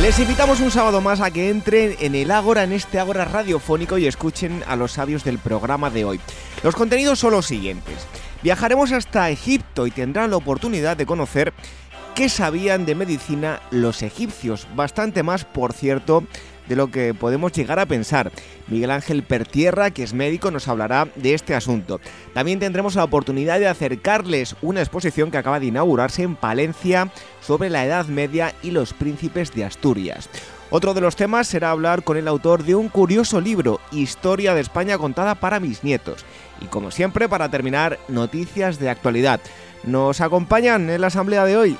Les invitamos un sábado más a que entren en el Ágora, en este Ágora radiofónico y escuchen a los sabios del programa de hoy. Los contenidos son los siguientes. Viajaremos hasta Egipto y tendrán la oportunidad de conocer qué sabían de medicina los egipcios. Bastante más, por cierto, de lo que podemos llegar a pensar. Miguel Ángel Pertierra, que es médico, nos hablará de este asunto. También tendremos la oportunidad de acercarles una exposición que acaba de inaugurarse en Palencia sobre la Edad Media y los príncipes de Asturias. Otro de los temas será hablar con el autor de un curioso libro, Historia de España contada para mis nietos. Y como siempre, para terminar, noticias de actualidad. ¿Nos acompañan en la asamblea de hoy?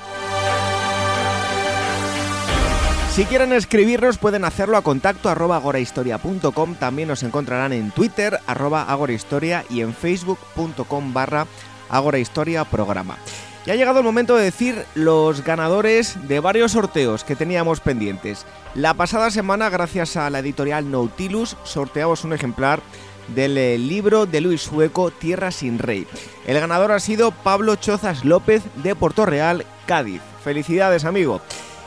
Si quieren escribirnos pueden hacerlo a contacto arroba agorahistoria.com, también nos encontrarán en Twitter arroba agorahistoria y en facebook.com barra agorahistoria programa. Y ha llegado el momento de decir los ganadores de varios sorteos que teníamos pendientes. La pasada semana, gracias a la editorial Nautilus, sorteamos un ejemplar del eh, libro de Luis Sueco Tierra sin Rey. El ganador ha sido Pablo Chozas López de Puerto Real, Cádiz. Felicidades, amigo.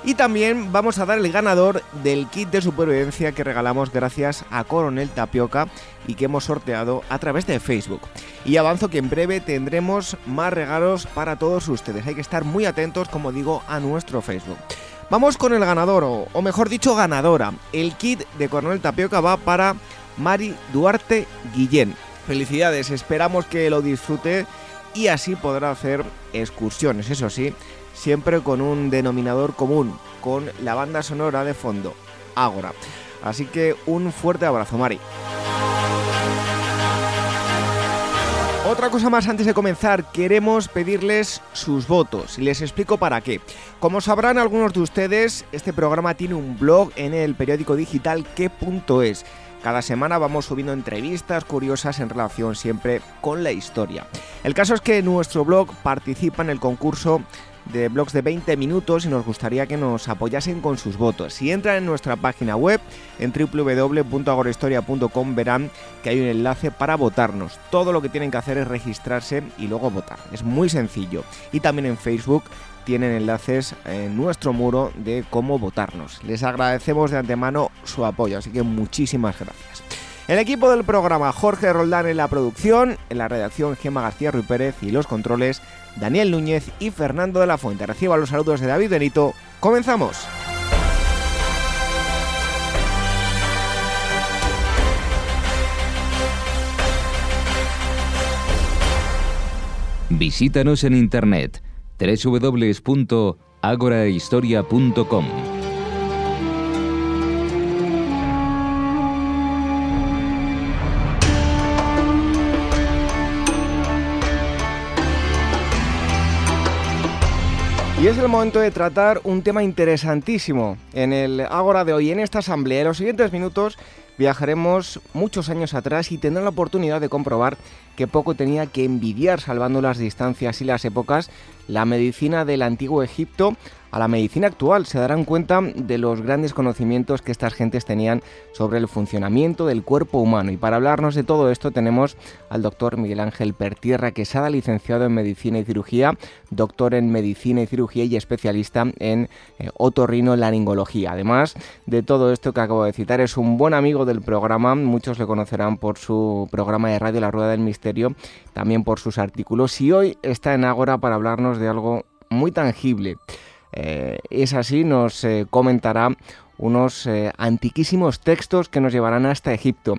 Y también vamos a dar el ganador del kit de supervivencia que regalamos gracias a Coronel Tapioca y que hemos sorteado a través de Facebook. Y avanzo que en breve tendremos más regalos para todos ustedes. Hay que estar muy atentos, como digo, a nuestro Facebook. Vamos con el ganador, o, mejor dicho, ganadora. El kit de Coronel Tapioca va para Mari Duarte Guillén. Felicidades, esperamos que lo disfrute y así podrá hacer excursiones, eso sí, siempre con un denominador común, con la banda sonora de fondo, Ágora. Así que un fuerte abrazo, Mari. Otra cosa más antes de comenzar, queremos pedirles sus votos y les explico para qué. Como sabrán algunos de ustedes, este programa tiene un blog en el periódico digital que.es. Cada semana vamos subiendo entrevistas curiosas en relación siempre con la historia. El caso es que nuestro blog participa en el concurso de blogs de 20 minutos y nos gustaría que nos apoyasen con sus votos. Si entran en nuestra página web en www.agorahistoria.com verán que hay un enlace para votarnos. Todo lo que tienen que hacer es registrarse y luego votar. Es muy sencillo. Y también en Facebook tienen enlaces en nuestro muro de cómo votarnos. Les agradecemos de antemano su apoyo, así que muchísimas gracias. El equipo del programa Jorge Roldán en la producción, en la redacción Gema García Ruiz Pérez y los controles Daniel Núñez y Fernando de la Fuente. Reciba los saludos de David Benito. ¡Comenzamos! Visítanos en internet www.agorahistoria.com. Y es el momento de tratar un tema interesantísimo en el Ágora de hoy, en esta asamblea. En los siguientes minutos viajaremos muchos años atrás y tendrán la oportunidad de comprobar que poco tenía que envidiar, salvando las distancias y las épocas, la medicina del antiguo Egipto a la medicina actual. Se darán cuenta de los grandes conocimientos que estas gentes tenían sobre el funcionamiento del cuerpo humano. Y para hablarnos de todo esto tenemos al doctor Miguel Ángel Pertierra, que ha licenciado en medicina y cirugía, doctor en medicina y cirugía y especialista en eh, otorrino-laringología. Además de todo esto que acabo de citar, es un buen amigo del programa. Muchos le conocerán por su programa de radio La Rueda del Misterio, también por sus artículos. Y hoy está en Ágora para hablarnos de algo muy tangible. Eh, es así, nos eh, comentará unos eh, antiquísimos textos que nos llevarán hasta Egipto.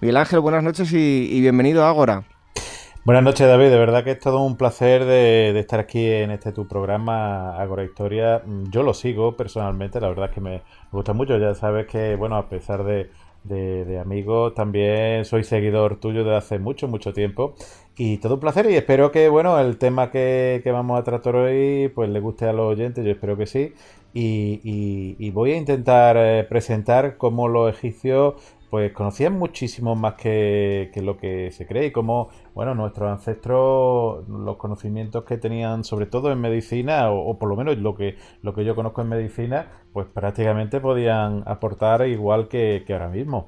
Miguel Ángel, buenas noches y, bienvenido a Ágora. Buenas noches, David. De verdad que es todo un placer de, estar aquí en este tu programa, Ágora Historia. Yo lo sigo personalmente, la verdad es que me, gusta mucho. Ya sabes que, bueno, a pesar de, de, amigos. También soy seguidor tuyo de hace mucho, mucho tiempo. Y todo un placer y espero que, bueno, el tema que, vamos a tratar hoy, pues le guste a los oyentes, yo espero que sí. Y, voy a intentar eh, presentar cómo los egipcios pues conocían muchísimo más que, lo que se cree y cómo, bueno, nuestros ancestros, los conocimientos que tenían, sobre todo en medicina, o, por lo menos lo que, lo que yo conozco en medicina, pues prácticamente podían aportar igual que, que ahora mismo.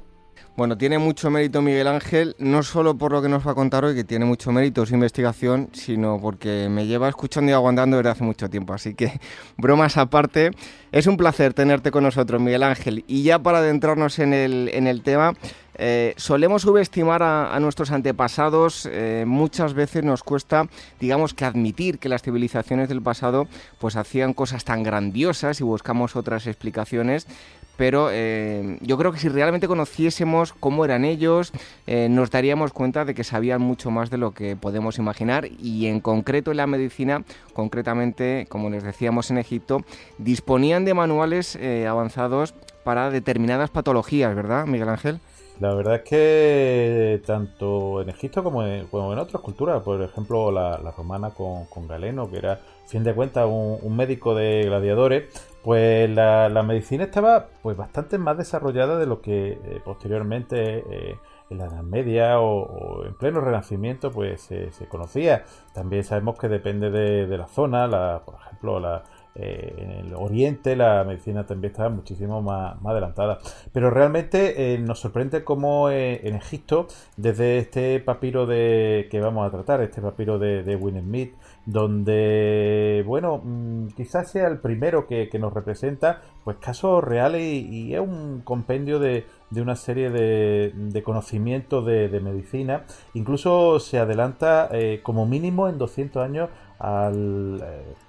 Bueno, tiene mucho mérito Miguel Ángel, no solo por lo que nos va a contar hoy, que tiene mucho mérito su investigación, sino porque me lleva escuchando y aguantando desde hace mucho tiempo. Así que, bromas aparte, es un placer tenerte con nosotros, Miguel Ángel. Y ya para adentrarnos en el, en el tema, eh, solemos subestimar a, nuestros antepasados, eh, muchas veces nos cuesta, digamos que admitir que las civilizaciones del pasado pues hacían cosas tan grandiosas y buscamos otras explicaciones, pero eh, yo creo que si realmente conociésemos cómo eran ellos, eh, nos daríamos cuenta de que sabían mucho más de lo que podemos imaginar y en concreto en la medicina, concretamente, como les decíamos en Egipto, disponían de manuales eh, avanzados para determinadas patologías, ¿verdad, Miguel Ángel? La verdad es que tanto en Egipto como en, otras culturas, por ejemplo la, romana con, Galeno, que era, fin de cuentas, un, médico de gladiadores, pues la, medicina estaba pues bastante más desarrollada de lo que eh, posteriormente eh, en la Edad Media o, en pleno Renacimiento pues se conocía. También sabemos que depende de, la zona, la, por ejemplo la eh, en el oriente la medicina también estaba muchísimo más, adelantada. Pero realmente nos sorprende cómo en Egipto, desde este papiro de que vamos a tratar, este papiro de, de Smith, donde, bueno, mm, quizás sea el primero que, nos representa, pues casos reales y, es un compendio de, una serie de, de conocimientos de, medicina. Incluso se adelanta como mínimo en 200 años al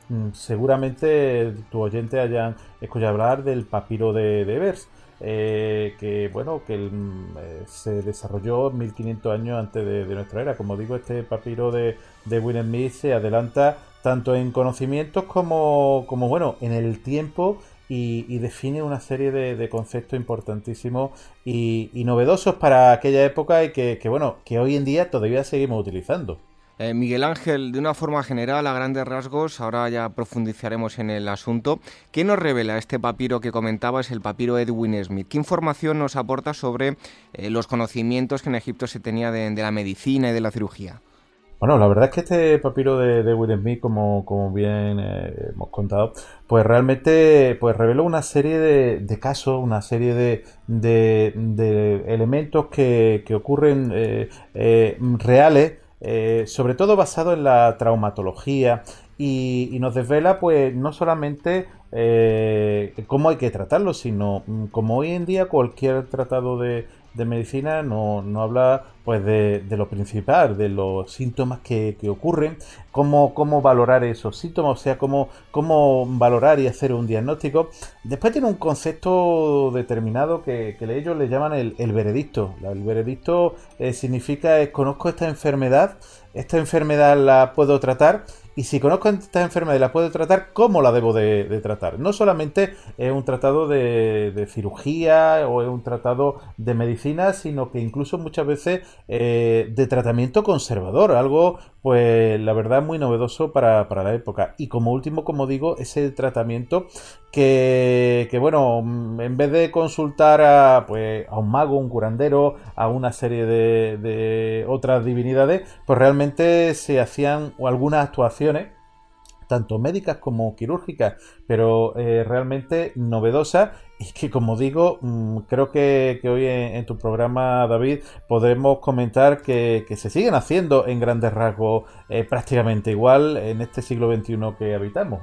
Mm, seguramente tu oyente hayan escuchado hablar del papiro de, Evers, eh, que bueno, que eh, se desarrolló 1500 años antes de, nuestra era. Como digo, este papiro de, de William Smith se adelanta tanto en conocimientos como, como bueno, en el tiempo y, define una serie de, conceptos importantísimos y, novedosos para aquella época y que, bueno, que hoy en día todavía seguimos utilizando. Eh, Miguel Ángel, de una forma general, a grandes rasgos, ahora ya profundizaremos en el asunto. ¿Qué nos revela este papiro que comentabas, el papiro Edwin Smith? ¿Qué información nos aporta sobre eh, los conocimientos que en Egipto se tenía de, la medicina y de la cirugía? Bueno, la verdad es que este papiro de, Edwin Smith, como, como bien eh, hemos contado, pues realmente pues reveló una serie de, casos, una serie de, elementos que, ocurren reales eh, sobre todo basado en la traumatología y, nos desvela pues no solamente eh, cómo hay que tratarlo, sino mm, como hoy en día cualquier tratado de, de medicina no, habla pues de, lo principal, de los síntomas que, ocurren, cómo, cómo, valorar esos síntomas, o sea, cómo, cómo valorar y hacer un diagnóstico. Después tiene un concepto determinado que, ellos le llaman el, veredicto. El veredicto eh, significa conozco esta enfermedad, esta enfermedad la puedo tratar y si conozco esta enfermedad y la puedo tratar, ¿cómo la debo de, tratar? No solamente es un tratado de, cirugía o es un tratado de medicina, sino que incluso muchas veces eh, de tratamiento conservador, algo pues la verdad muy novedoso para, la época. Y como último, como digo, ese tratamiento que, bueno, en vez de consultar a, pues, a un mago, un curandero, a una serie de, de otras divinidades, pues realmente se hacían algunas actuaciones tanto médicas como quirúrgicas, pero eh, realmente novedosas y que como digo, mm, creo que, hoy en, tu programa, David, podemos comentar que, se siguen haciendo en grandes rasgos eh, prácticamente igual en este siglo XXI que habitamos.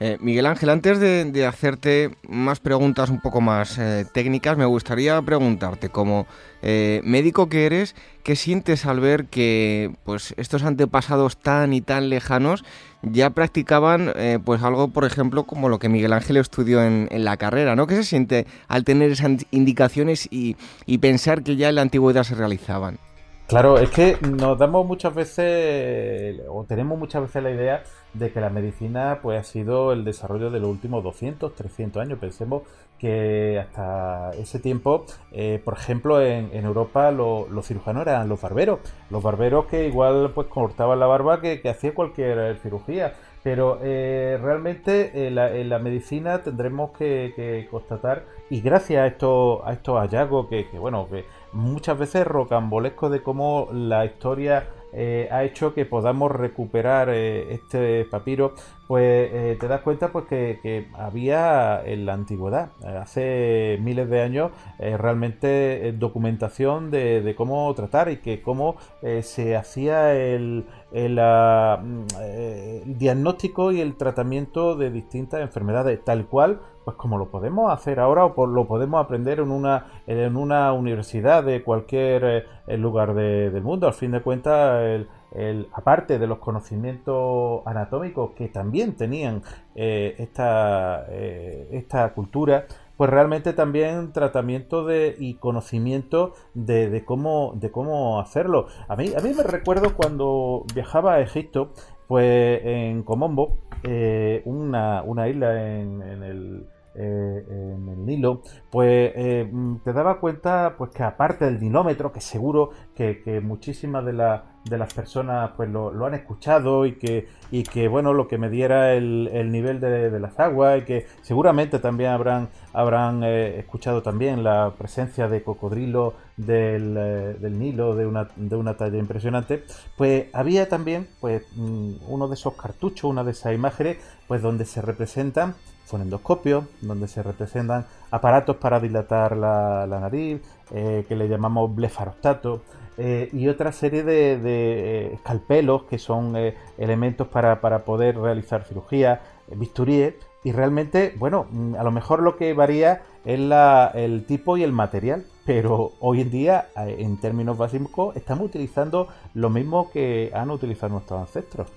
Eh, Miguel Ángel, antes de, hacerte más preguntas un poco más técnicas, me gustaría preguntarte, como médico que eres, ¿qué sientes al ver que pues, estos antepasados tan y tan lejanos ya practicaban pues algo, por ejemplo, como lo que Miguel Ángel estudió en, la carrera, ¿no? ¿Qué se siente al tener esas indicaciones y, pensar que ya en la antigüedad se realizaban? Claro, es que nos damos muchas veces, o tenemos muchas veces la idea de que la medicina pues ha sido el desarrollo de los últimos 200, 300 años. Pensemos que hasta ese tiempo, eh, por ejemplo, en, Europa los cirujanos eran los barberos. Los barberos que igual pues cortaban la barba que, hacía cualquier cirugía. Pero eh, realmente en la, medicina tendremos que, constatar, y gracias a estos, a estos hallazgos que, bueno, que muchas veces rocambolescos de cómo la historia eh, ha hecho que podamos recuperar eh, este papiro, pues eh, te das cuenta pues que, había en la antigüedad, hace miles de años, realmente documentación de, cómo tratar y que cómo se hacía el, el, diagnóstico y el tratamiento de distintas enfermedades, tal cual pues como lo podemos hacer ahora o lo podemos aprender en una, en una universidad de cualquier eh, lugar del mundo. Al fin de cuentas, aparte de los conocimientos anatómicos que también tenían eh, esta, eh, esta cultura, pues realmente también tratamiento de, y conocimiento de, cómo, de cómo hacerlo. A mí, a mí me recuerdo cuando viajaba a Egipto, pues en Comombo, una, una, isla en, en, el, eh, en el Nilo, pues eh, mm, te daba cuenta pues que aparte del dinómetro, que seguro que, muchísimas de, las personas pues lo, han escuchado y que, y que bueno, lo que me diera el, nivel de, las aguas y que seguramente también habrán, habrán eh, escuchado también la presencia de cocodrilo del, del, Nilo de una, de una talla impresionante, pues había también pues mm, uno de esos cartuchos, una de esas imágenes, pues donde se representan fonendoscopios, donde se representan aparatos para dilatar la, nariz, eh, que le llamamos blefarostato, eh, y otra serie de, de escalpelos, que son eh, elementos para, poder realizar cirugía, bisturíes, y realmente, bueno, mm, a lo mejor lo que varía es la, el tipo y el material, pero hoy en día, en términos básicos, estamos utilizando lo mismo que han utilizado nuestros ancestros.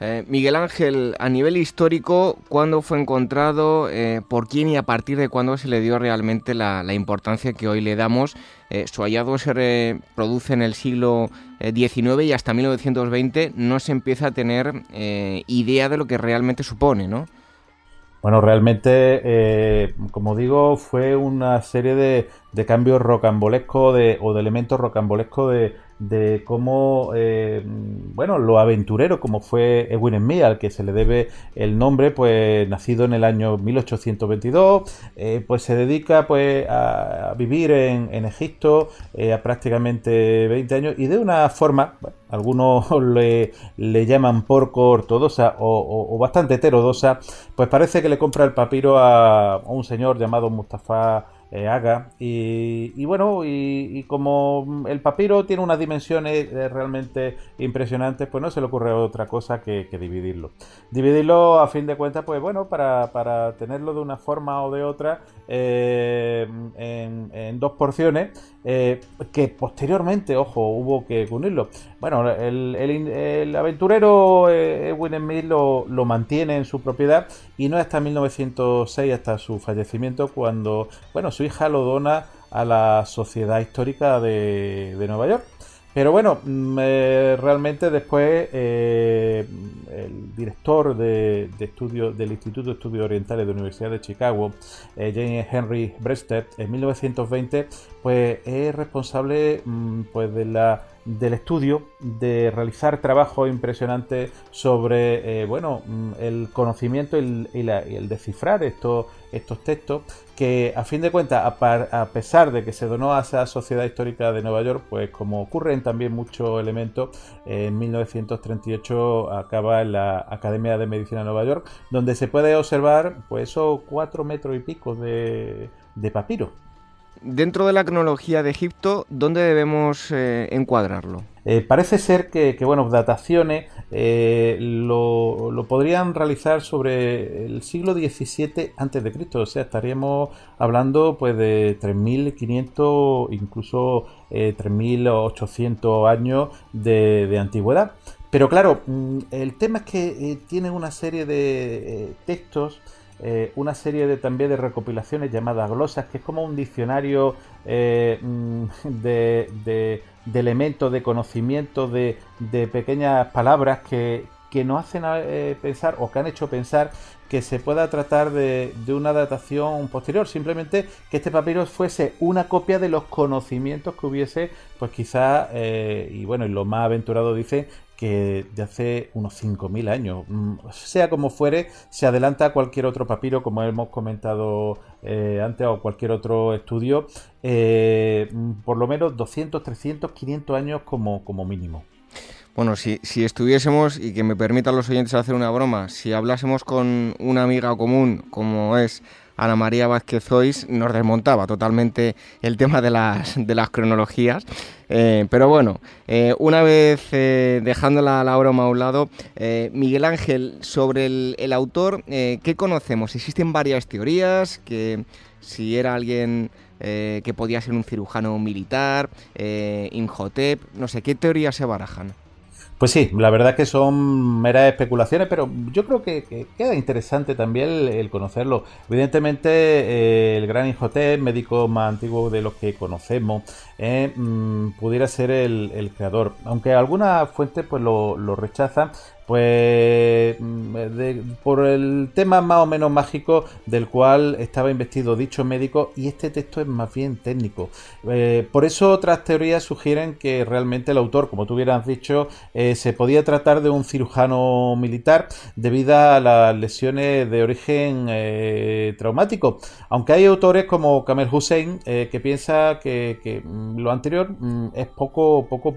Eh, Miguel Ángel, a nivel histórico, ¿cuándo fue encontrado? Eh, ¿Por quién y a partir de cuándo se le dio realmente la, importancia que hoy le damos? Eh, su hallazgo se produce en el siglo XIX y hasta 1920 no se empieza a tener idea de lo que realmente supone, ¿no? Bueno, realmente, como digo, fue una serie de, cambios rocambolescos o de elementos rocambolescos de, de cómo, eh, bueno, lo aventurero, como fue Edwin Smith, al que se le debe el nombre, pues nacido en el año 1822, eh, pues se dedica pues a, vivir en, Egipto eh, a prácticamente 20 años y de una forma, algunos le, le, llaman porco ortodoxa o, bastante heterodoxa, pues parece que le compra el papiro a un señor llamado Mustafa eh, haga. Y, bueno, y, como el papiro tiene unas dimensiones eh, realmente impresionantes, pues no se le ocurre otra cosa que, dividirlo. Dividirlo a fin de cuentas, pues bueno, para, tenerlo de una forma o de otra eh, en, dos porciones, que posteriormente, ojo, hubo que unirlo. Bueno, el, aventurero Edwin Smith lo, lo mantiene en su propiedad y no hasta 1906, hasta su fallecimiento, cuando, bueno, su hija lo dona a la Sociedad Histórica de, Nueva York. Pero bueno, mm, eh, realmente después eh, el director de, del Instituto de Estudios Orientales de la Universidad de Chicago, eh, James Henry Breasted, en 1920, pues es responsable mm, pues de la del estudio, de realizar trabajos impresionantes sobre eh, bueno, mm, el conocimiento y, el descifrar estos, estos textos, que a fin de cuentas, a, pesar de que se donó a esa Sociedad Histórica de Nueva York, pues como ocurren también muchos elementos, en 1938 acaba en la Academia de Medicina de Nueva York, donde se puede observar pues esos cuatro metros y pico de, de papiro dentro de la cronología de Egipto, ¿dónde debemos eh, encuadrarlo? Eh, parece ser que, bueno, dataciones eh, lo, podrían realizar sobre el siglo XVII a.C., o sea, estaríamos hablando pues de 3.500, incluso 3.800 años de, antigüedad. Pero claro, mm, el tema es que tiene una serie de textos una serie de también de recopilaciones llamadas glosas, que es como un diccionario mm, de, de, de, elementos, de conocimiento, de, de pequeñas palabras que, que nos hacen pensar o que han hecho pensar que se pueda tratar de, una datación posterior, simplemente que este papiro fuese una copia de los conocimientos que hubiese, pues quizá, eh, y bueno, y lo más aventurado dice que de hace unos 5.000 años. Mm, sea como fuere, se adelanta a cualquier otro papiro, como hemos comentado eh, antes, o cualquier otro estudio, eh, por lo menos 200, 300, 500 años como, como mínimo. Bueno, si, si estuviésemos, y que me permitan los oyentes hacer una broma, si hablásemos con una amiga común como es Ana María Vázquez Zois, nos desmontaba totalmente el tema de las, de las cronologías. Eh, pero bueno, eh, una vez eh, dejando la, broma a un lado, Miguel Ángel, sobre el, el autor, ¿qué conocemos? Existen varias teorías, que si era alguien que podía ser un cirujano militar, Imhotep, no sé, ¿qué teorías se barajan? Pues sí, la verdad que son meras especulaciones, pero yo creo que, queda interesante también el, conocerlo. Evidentemente, eh, el gran Inhotep, médico más antiguo de los que conocemos, eh, mm, pudiera ser el, creador. Aunque algunas fuentes pues lo, lo rechazan, pues mm, por el tema más o menos mágico del cual estaba investido dicho médico y este texto es más bien técnico. Eh, por eso otras teorías sugieren que realmente el autor, como tú hubieras dicho, eh, se podía tratar de un cirujano militar debido a las lesiones de origen eh, traumático. Aunque hay autores como Kamel Hussein que piensa que, mm, lo anterior mm, es poco, poco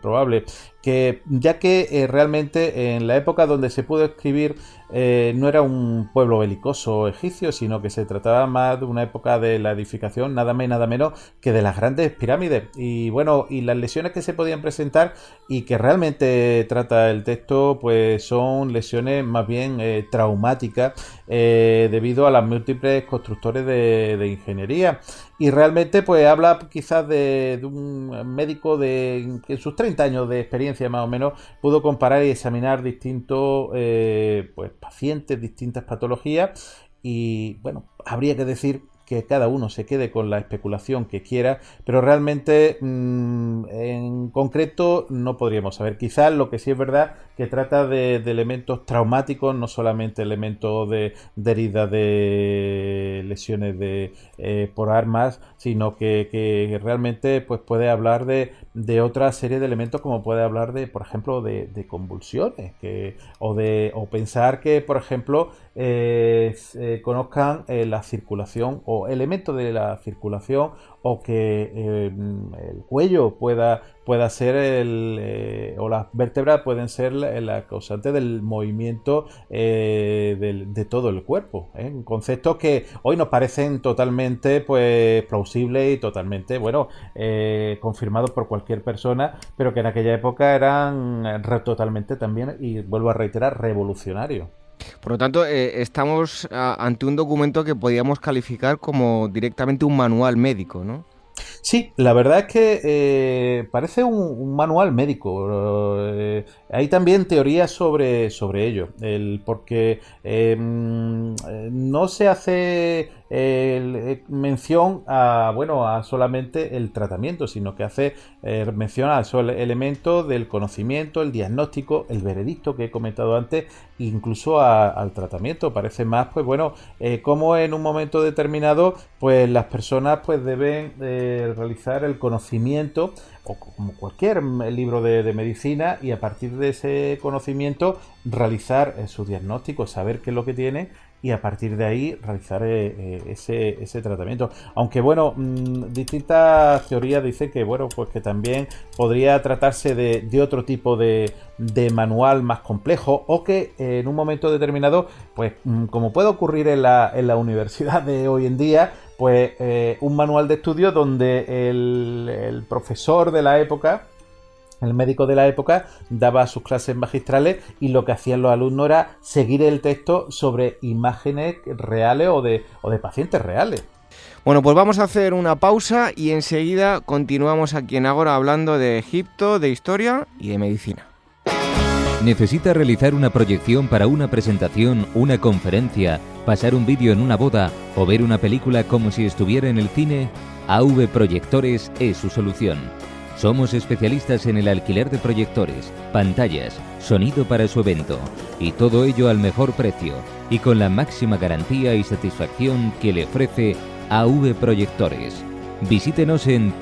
probable que ya que eh, realmente en la época donde se pudo escribir eh, no era un pueblo belicoso egipcio, sino que se trataba más de una época de la edificación, nada más y nada menos que de las grandes pirámides. Y bueno, y las lesiones que se podían presentar y que realmente trata el texto, pues son lesiones más bien eh, traumáticas debido a las múltiples constructores de ingeniería. Y realmente pues habla quizás de, un médico de que en sus 30 años de experiencia más o menos pudo comparar y examinar distintos eh, pues, pacientes, distintas patologías. Y bueno, habría que decir que cada uno se quede con la especulación que quiera, pero realmente mm, en concreto no podríamos saber. Quizás lo que sí es verdad que trata de, elementos traumáticos, no solamente elementos de, heridas de lesiones de, eh, por armas, sino que, realmente pues, puede hablar de, otra serie de elementos como puede hablar de, por ejemplo, de, convulsiones que, o, de, o pensar que, por ejemplo, eh, conozcan eh, la circulación o elementos de la circulación o que eh, el cuello pueda, pueda ser el, eh, o las vértebras pueden ser la, causante del movimiento eh, de todo el cuerpo. Conceptos que hoy nos parecen totalmente pues, plausibles y totalmente, bueno, confirmados por cualquier persona, pero que en aquella época eran totalmente también, y vuelvo a reiterar, revolucionarios. Por lo tanto, eh, estamos ante un documento que podríamos calificar como directamente un manual médico, ¿no? Sí, la verdad es que eh, parece un, manual médico. Eh, hay también teorías sobre, sobre ello, el, porque em, no se hace mención a bueno a solamente el tratamiento, sino que hace mención al elemento del conocimiento, el diagnóstico, el veredicto que he comentado antes, incluso al tratamiento. Parece más, pues bueno, como en un momento determinado, pues las personas pues deben realizar el conocimiento, o como cualquier libro de, medicina, y a partir de ese conocimiento realizar eh, su diagnóstico, saber qué es lo que tiene y a partir de ahí realizar eh, eh, ese, ese, tratamiento. Aunque bueno, mm, distintas teorías dicen que bueno, pues que también podría tratarse de, otro tipo de, de, manual más complejo o que en un momento determinado, pues mm, como puede ocurrir en la, en la universidad de hoy en día, pues eh, un manual de estudio donde el, profesor de la época, el médico de la época, daba sus clases magistrales y lo que hacían los alumnos era seguir el texto sobre imágenes reales o de, o de pacientes reales. Bueno, pues vamos a hacer una pausa y enseguida continuamos aquí en Agora hablando de Egipto, de historia y de medicina. ¿Necesita realizar una proyección para una presentación, una conferencia, pasar un vídeo en una boda o ver una película como si estuviera en el cine? AV Proyectores es su solución. Somos especialistas en el alquiler de proyectores, pantallas, sonido para su evento y todo ello al mejor precio y con la máxima garantía y satisfacción que le ofrece AV Proyectores. Visítenos en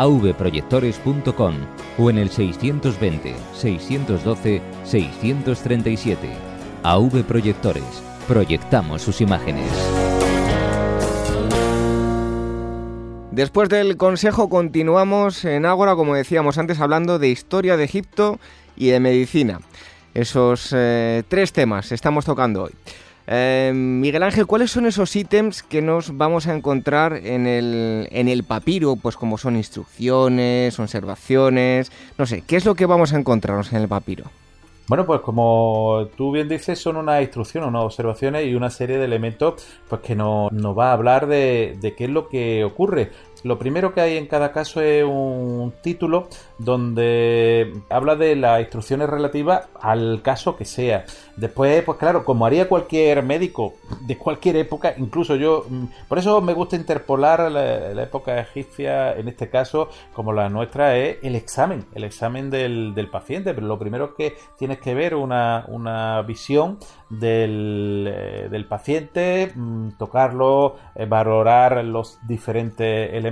www.avproyectores.com o en el 620 612 637. AV Proyectores. Proyectamos sus imágenes. Después del consejo continuamos en Ágora, como decíamos antes, hablando de historia de Egipto y de medicina. Esos eh, tres temas estamos tocando hoy. Eh, Miguel Ángel, ¿cuáles son esos ítems que nos vamos a encontrar en el, en el papiro? Pues como son instrucciones, observaciones, no sé, ¿qué es lo que vamos a encontrarnos en el papiro? Bueno, pues como tú bien dices, son unas instrucciones, unas observaciones y una serie de elementos pues que nos, va a hablar de, de, qué es lo que ocurre. Lo primero que hay en cada caso es un título donde habla de las instrucciones relativas al caso que sea. Después, pues claro, como haría cualquier médico de cualquier época, incluso yo, mm, por eso me gusta interpolar la, época egipcia, en este caso, como la nuestra, es el examen, el examen del, paciente. Pero lo primero que tienes que ver una, una visión del, eh, del paciente, mm, tocarlo, eh, valorar los diferentes elementos,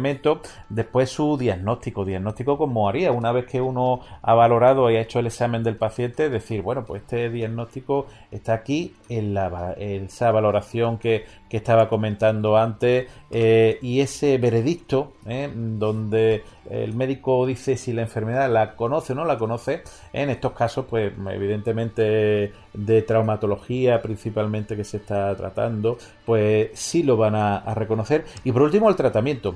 después su diagnóstico, diagnóstico como haría una vez que uno ha valorado y ha hecho el examen del paciente, decir, bueno, pues este diagnóstico está aquí en, la, esa valoración que, estaba comentando antes eh, y ese veredicto eh, donde el médico dice si la enfermedad la conoce o no la conoce, en estos casos, pues evidentemente de traumatología principalmente que se está tratando, pues sí lo van a, reconocer. Y por último, el. Tratamiento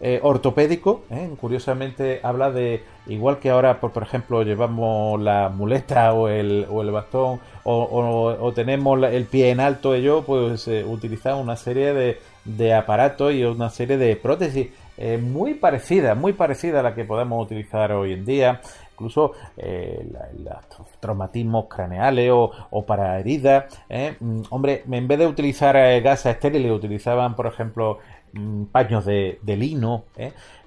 eh, ortopédico, curiosamente habla de, igual que ahora, por, por ejemplo, llevamos la muleta o el, o el bastón o, tenemos el pie en alto, ello, pues eh, una serie de, aparatos y una serie de prótesis eh, muy parecida, muy parecida a la que podemos utilizar hoy en día, incluso eh, los traumatismos craneales o, para heridas. Mm, hombre, en vez de utilizar gasas estériles, utilizaban, por ejemplo, paños de, lino,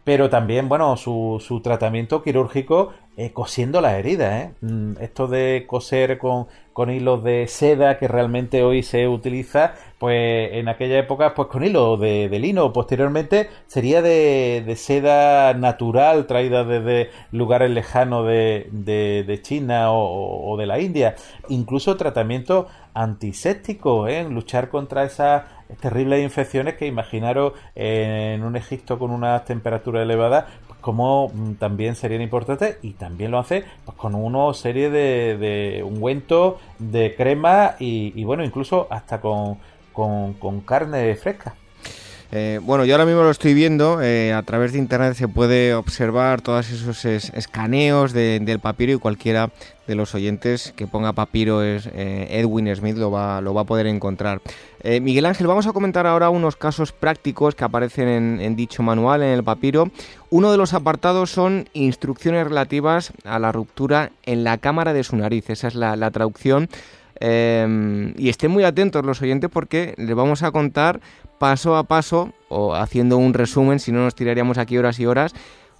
pero también, bueno, su, su tratamiento quirúrgico eh, cosiendo las heridas. ¿eh? Mm, esto de coser con, con, hilos de seda que realmente hoy se utiliza, pues en aquella época, pues con hilo de, lino. Posteriormente sería de, seda natural traída desde lugares lejanos de, China o, de la India. Incluso tratamiento antiséptico, ¿eh? luchar contra esas terribles infecciones que imaginaros en un Egipto con una temperatura elevada, como mm, también serían importantes y también lo hace pues, con una serie de, de ungüentos, de crema y, bueno, incluso hasta con, con carne fresca. Eh, bueno, yo ahora mismo lo estoy viendo, eh, a través de internet se puede observar todos esos escaneos del papiro y cualquiera de los oyentes que ponga papiro es eh, Edwin Smith lo va, lo va a poder encontrar. Miguel Ángel, vamos a comentar ahora unos casos prácticos que aparecen en, dicho manual, en el papiro. Uno de los apartados son instrucciones relativas a la ruptura en la cámara de su nariz, esa es la, traducción. y estén muy atentos los oyentes porque les vamos a contar paso a paso, o haciendo un resumen, si no nos tiraríamos aquí horas y horas,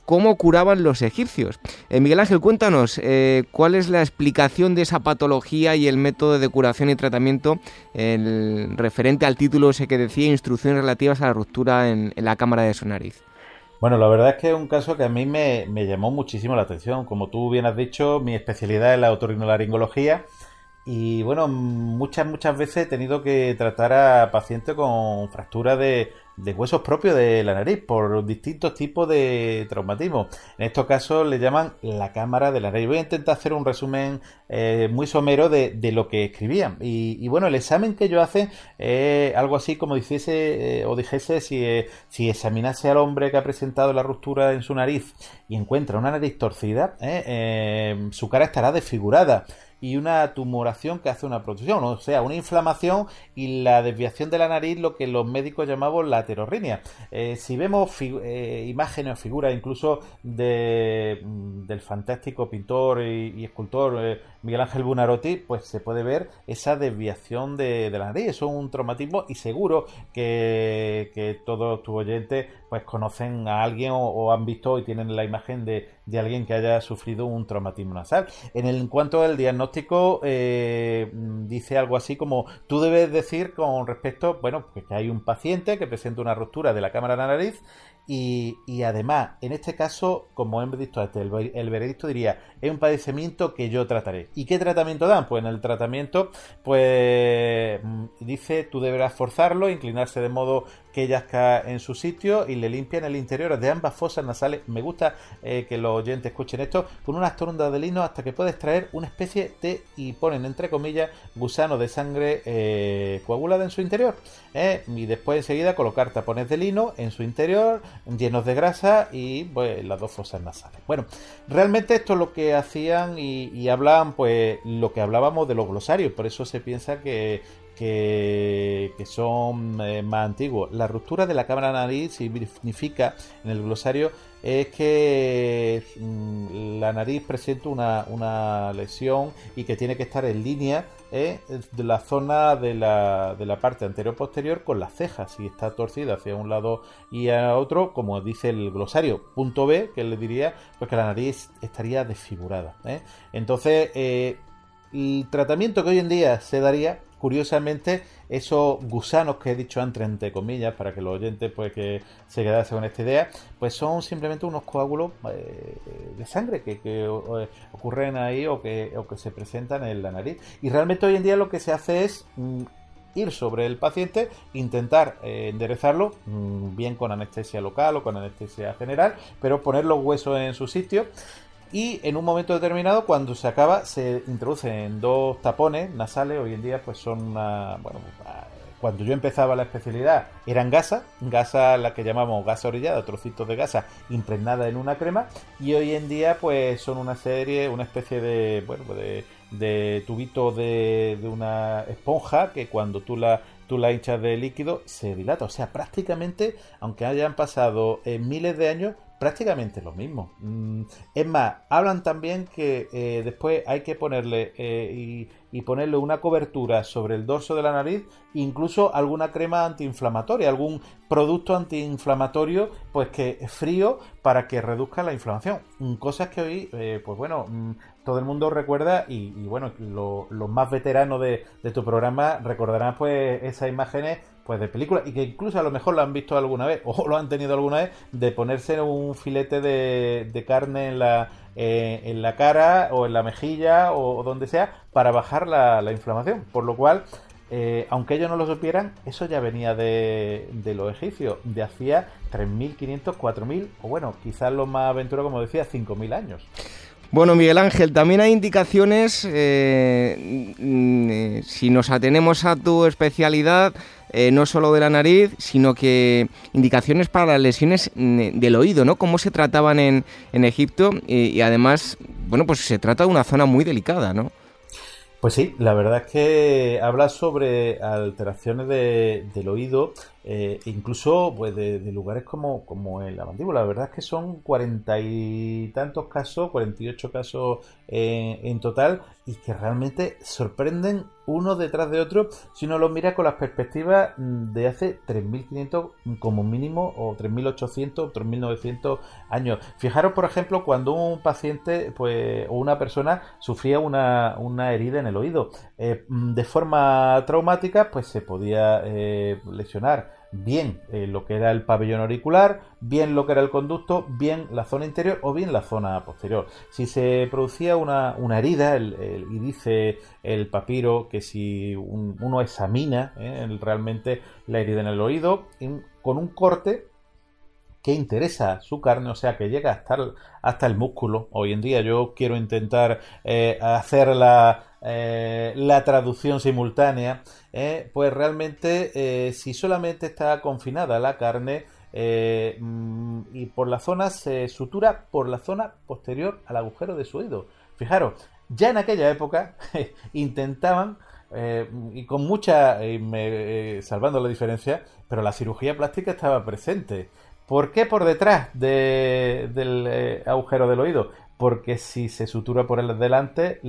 cómo curaban los egipcios. Eh, Miguel Ángel, cuéntanos, eh, ¿cuál es la explicación de esa patología y el método de curación y tratamiento el, referente al título ese que decía instrucciones relativas a la ruptura en, la cámara de su nariz? Bueno, la verdad es que es un caso que a mí me, llamó muchísimo la atención. Como tú bien has dicho, mi especialidad es la otorrinolaringología y bueno, muchas, muchas veces he tenido que tratar a pacientes con fractura de, huesos propios de la nariz por distintos tipos de traumatismo. En estos casos le llaman la cámara de la nariz. Voy a intentar hacer un resumen eh, muy somero de, lo que escribían. Y, bueno, el examen que ellos hacen es algo así como dijese eh, o dijese si, eh, si examinase al hombre que ha presentado la ruptura en su nariz y encuentra una nariz torcida, su cara estará desfigurada y una tumoración que hace una protrusión, o sea, una inflamación y la desviación de la nariz, lo que los médicos llamamos la heterorrinia. Eh, si vemos eh, imágenes o figuras incluso mm, del fantástico pintor y, escultor eh, Miguel Ángel Bunarotti, pues se puede ver esa desviación de, la nariz. Eso es un traumatismo y seguro que, que todos tus oyentes pues conocen a alguien o, han visto y tienen la imagen de, de, alguien que haya sufrido un traumatismo nasal. En, el, en cuanto al diagnóstico, eh, dice algo así como tú debes decir con respecto, bueno, pues que hay un paciente que presenta una ruptura de la cámara de la nariz y, además, en este caso, como hemos visto antes, el, veredicto diría, es un padecimiento que yo trataré. ¿Y qué tratamiento dan? Pues en el tratamiento, pues mm, dice, tú deberás forzarlo, inclinarse de modo que yazca en su sitio y le limpian el interior de ambas fosas nasales. Me gusta eh, que los oyentes escuchen esto, con unas torundas de lino hasta que puedes traer una especie de, y ponen entre comillas, gusano de sangre eh, coagulada en su interior. Eh, y después enseguida colocar tapones de lino en su interior, llenos de grasa y pues, las dos fosas nasales. Bueno, realmente esto es lo que hacían y, y hablaban, pues lo que hablábamos de los glosarios, por eso se piensa que que, son eh, más antiguos. La ruptura de la cámara nariz significa en el glosario es que mm, la nariz presenta una, lesión y que tiene que estar en línea eh, de la zona de la, de la parte anterior posterior con las cejas. Si está torcida hacia un lado y a otro, como dice el glosario, punto B, que le diría pues que la nariz estaría desfigurada. ¿eh? Entonces, el tratamiento que hoy en día se daría curiosamente, esos gusanos que he dicho antes, entre comillas, para que los oyentes pues que se quedasen con esta idea, pues son simplemente unos coágulos eh, de sangre que, eh, ocurren ahí o que, o que se presentan en la nariz. Y realmente hoy en día lo que se hace es mm, ir sobre el paciente, intentar eh, enderezarlo, mm, bien con anestesia local o con anestesia general, pero poner los huesos en su sitio y en un momento determinado cuando se acaba se introducen dos tapones nasales. Hoy en día pues son una, bueno cuando yo empezaba la especialidad eran gasas gasa la que llamamos gasa orillada trocitos de gasa impregnada en una crema. Y hoy en día pues son una serie una especie de bueno pues de, de tubito de, de una esponja que cuando tú la tú la hinchas de líquido se dilata. O sea prácticamente aunque hayan pasado eh, miles de años prácticamente lo mismo. Mm, es más, hablan también que eh, después hay que ponerle eh, y, ponerle una cobertura sobre el dorso de la nariz, incluso alguna crema antiinflamatoria, algún producto antiinflamatorio, pues que frío para que reduzca la inflamación. Mm, cosas que hoy, eh, pues bueno, mm, todo el mundo recuerda y, bueno, los más veteranos de, de tu programa recordarán pues esas imágenes pues de película y que incluso a lo mejor lo han visto alguna vez o lo han tenido alguna vez de ponerse un filete de, carne en la, eh, en la cara o en la mejilla o, donde sea para bajar la, inflamación. Por lo cual, eh, aunque ellos no lo supieran, eso ya venía de, de los egipcios, de hacía 3.500, 4.000 o bueno, quizás lo más aventura, como decía, 5.000 años. Bueno, Miguel Ángel, también hay indicaciones, eh, si nos atenemos a tu especialidad, eh, no solo de la nariz, sino que indicaciones para las lesiones mm, del oído, ¿no? Cómo se trataban en, en Egipto y, además, bueno, pues se trata de una zona muy delicada, ¿no? Pues sí, la verdad es que habla sobre alteraciones del oído eh, incluso pues de, lugares como, como en la mandíbula. La verdad es que son cuarenta y tantos casos, 48 casos en total, y que realmente sorprenden uno detrás de otro si uno los mira con las perspectivas de hace 3.500 como mínimo o 3.800 o 3.900 años. Fijaros, por ejemplo, cuando un paciente pues, o una persona sufría una, herida en el oído. Eh, de forma traumática, pues se podía eh, lesionar bien eh, lo que era el pabellón auricular, bien lo que era el conducto, bien la zona interior o bien la zona posterior. Si se producía una, herida, y dice el papiro que si uno examina eh, realmente la herida en el oído, con un corte que interesa su carne, o sea, que llega hasta el, hasta el músculo. Hoy en día yo quiero intentar eh, hacer la, eh, la traducción simultánea, eh, pues realmente eh, si solamente está confinada la carne mm, y por la zona se sutura por la zona posterior al agujero de su oído. Fijaros, ya en aquella época intentaban y con mucha, eh, salvando la diferencia, pero la cirugía plástica estaba presente. ¿Por qué por detrás del agujero del oído? Porque si se sutura por el delante,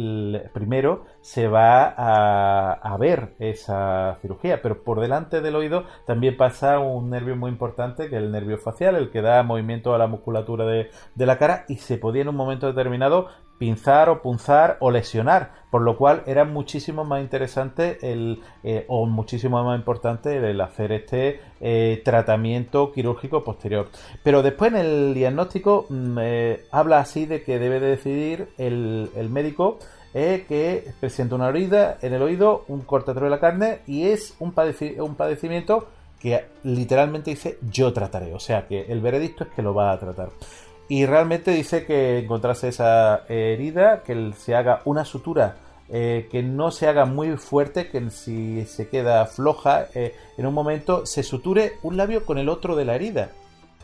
primero se va a, ver esa cirugía, pero por delante del oído también pasa un nervio muy importante, que es el nervio facial, el que da movimiento a la musculatura de, de la cara y se podía en un momento determinado pinzar o punzar o lesionar, por lo cual era muchísimo más interesante el, eh, o muchísimo más importante el hacer este eh, tratamiento quirúrgico posterior. Pero después en el diagnóstico mm, eh, habla así de que debe de decidir el, médico que presenta una herida en el oído, un cortador de la carne y es un, un padecimiento que literalmente dice yo trataré, o sea que el veredicto es que lo va a tratar. Y realmente dice que encontrase esa herida, que se haga una sutura eh, que no se haga muy fuerte, que si se queda floja eh, en un momento se suture un labio con el otro de la herida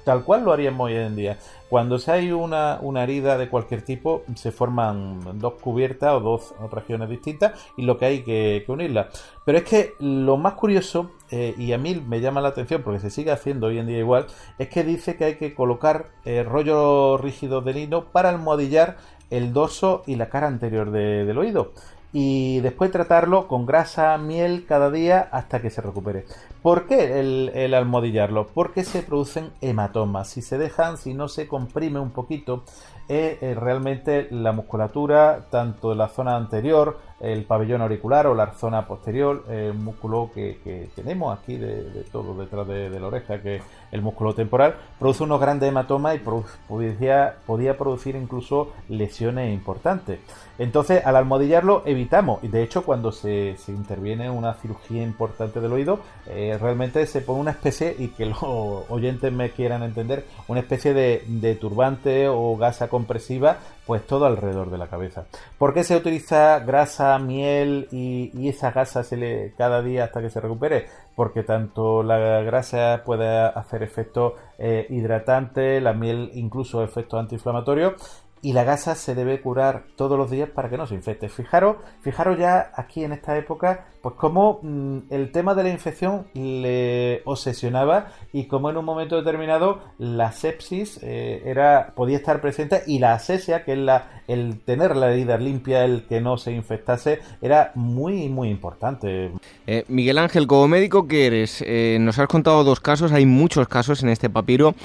tal cual lo haríamos hoy en día. Cuando se hay una, herida de cualquier tipo, se forman dos cubiertas o dos regiones distintas y lo que hay que, que unirlas. Pero es que lo más curioso, eh, y a mí me llama la atención porque se sigue haciendo hoy en día igual, es que dice que hay que colocar eh, rollos rígidos de lino para almohadillar el dorso y la cara anterior del oído y después tratarlo con grasa, miel cada día hasta que se recupere. ¿Por qué el, almohadillarlo? Porque se producen hematomas. Si se dejan, si no se comprime un poquito, eh, eh, realmente la musculatura, tanto de la zona anterior, el pabellón auricular o la zona posterior, el músculo que, tenemos aquí de, todo detrás de, la oreja, que es el músculo temporal, produce unos grandes hematomas y podía, producir incluso lesiones importantes. Entonces, al almohadillarlo, evitamos, y de hecho, cuando se, interviene una cirugía importante del oído, eh, realmente se pone una especie, y que los oyentes me quieran entender, una especie de turbante o gasa compresiva pues todo alrededor de la cabeza. ¿Por qué se utiliza grasa, miel y, esa gasa se le cada día hasta que se recupere? Porque tanto la grasa puede hacer efecto eh, hidratante, la miel incluso efecto antiinflamatorio y la gasa se debe curar todos los días para que no se infecte. Fijaros, fijaros ya aquí en esta época, pues cómo mm, el tema de la infección le obsesionaba y cómo en un momento determinado la sepsis eh, era podía estar presente y la asesia, que es la el tener la herida limpia, el que no se infectase, era muy muy importante. Eh, Miguel Ángel, como médico que eres, eh, nos has contado dos casos, hay muchos casos en este papiro.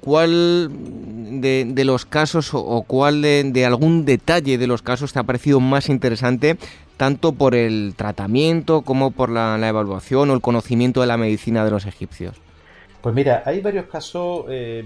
¿Cuál de, los casos o, cuál de, algún detalle de los casos te ha parecido más interesante, tanto por el tratamiento como por la, evaluación o el conocimiento de la medicina de los egipcios? Pues mira, hay varios casos, eh,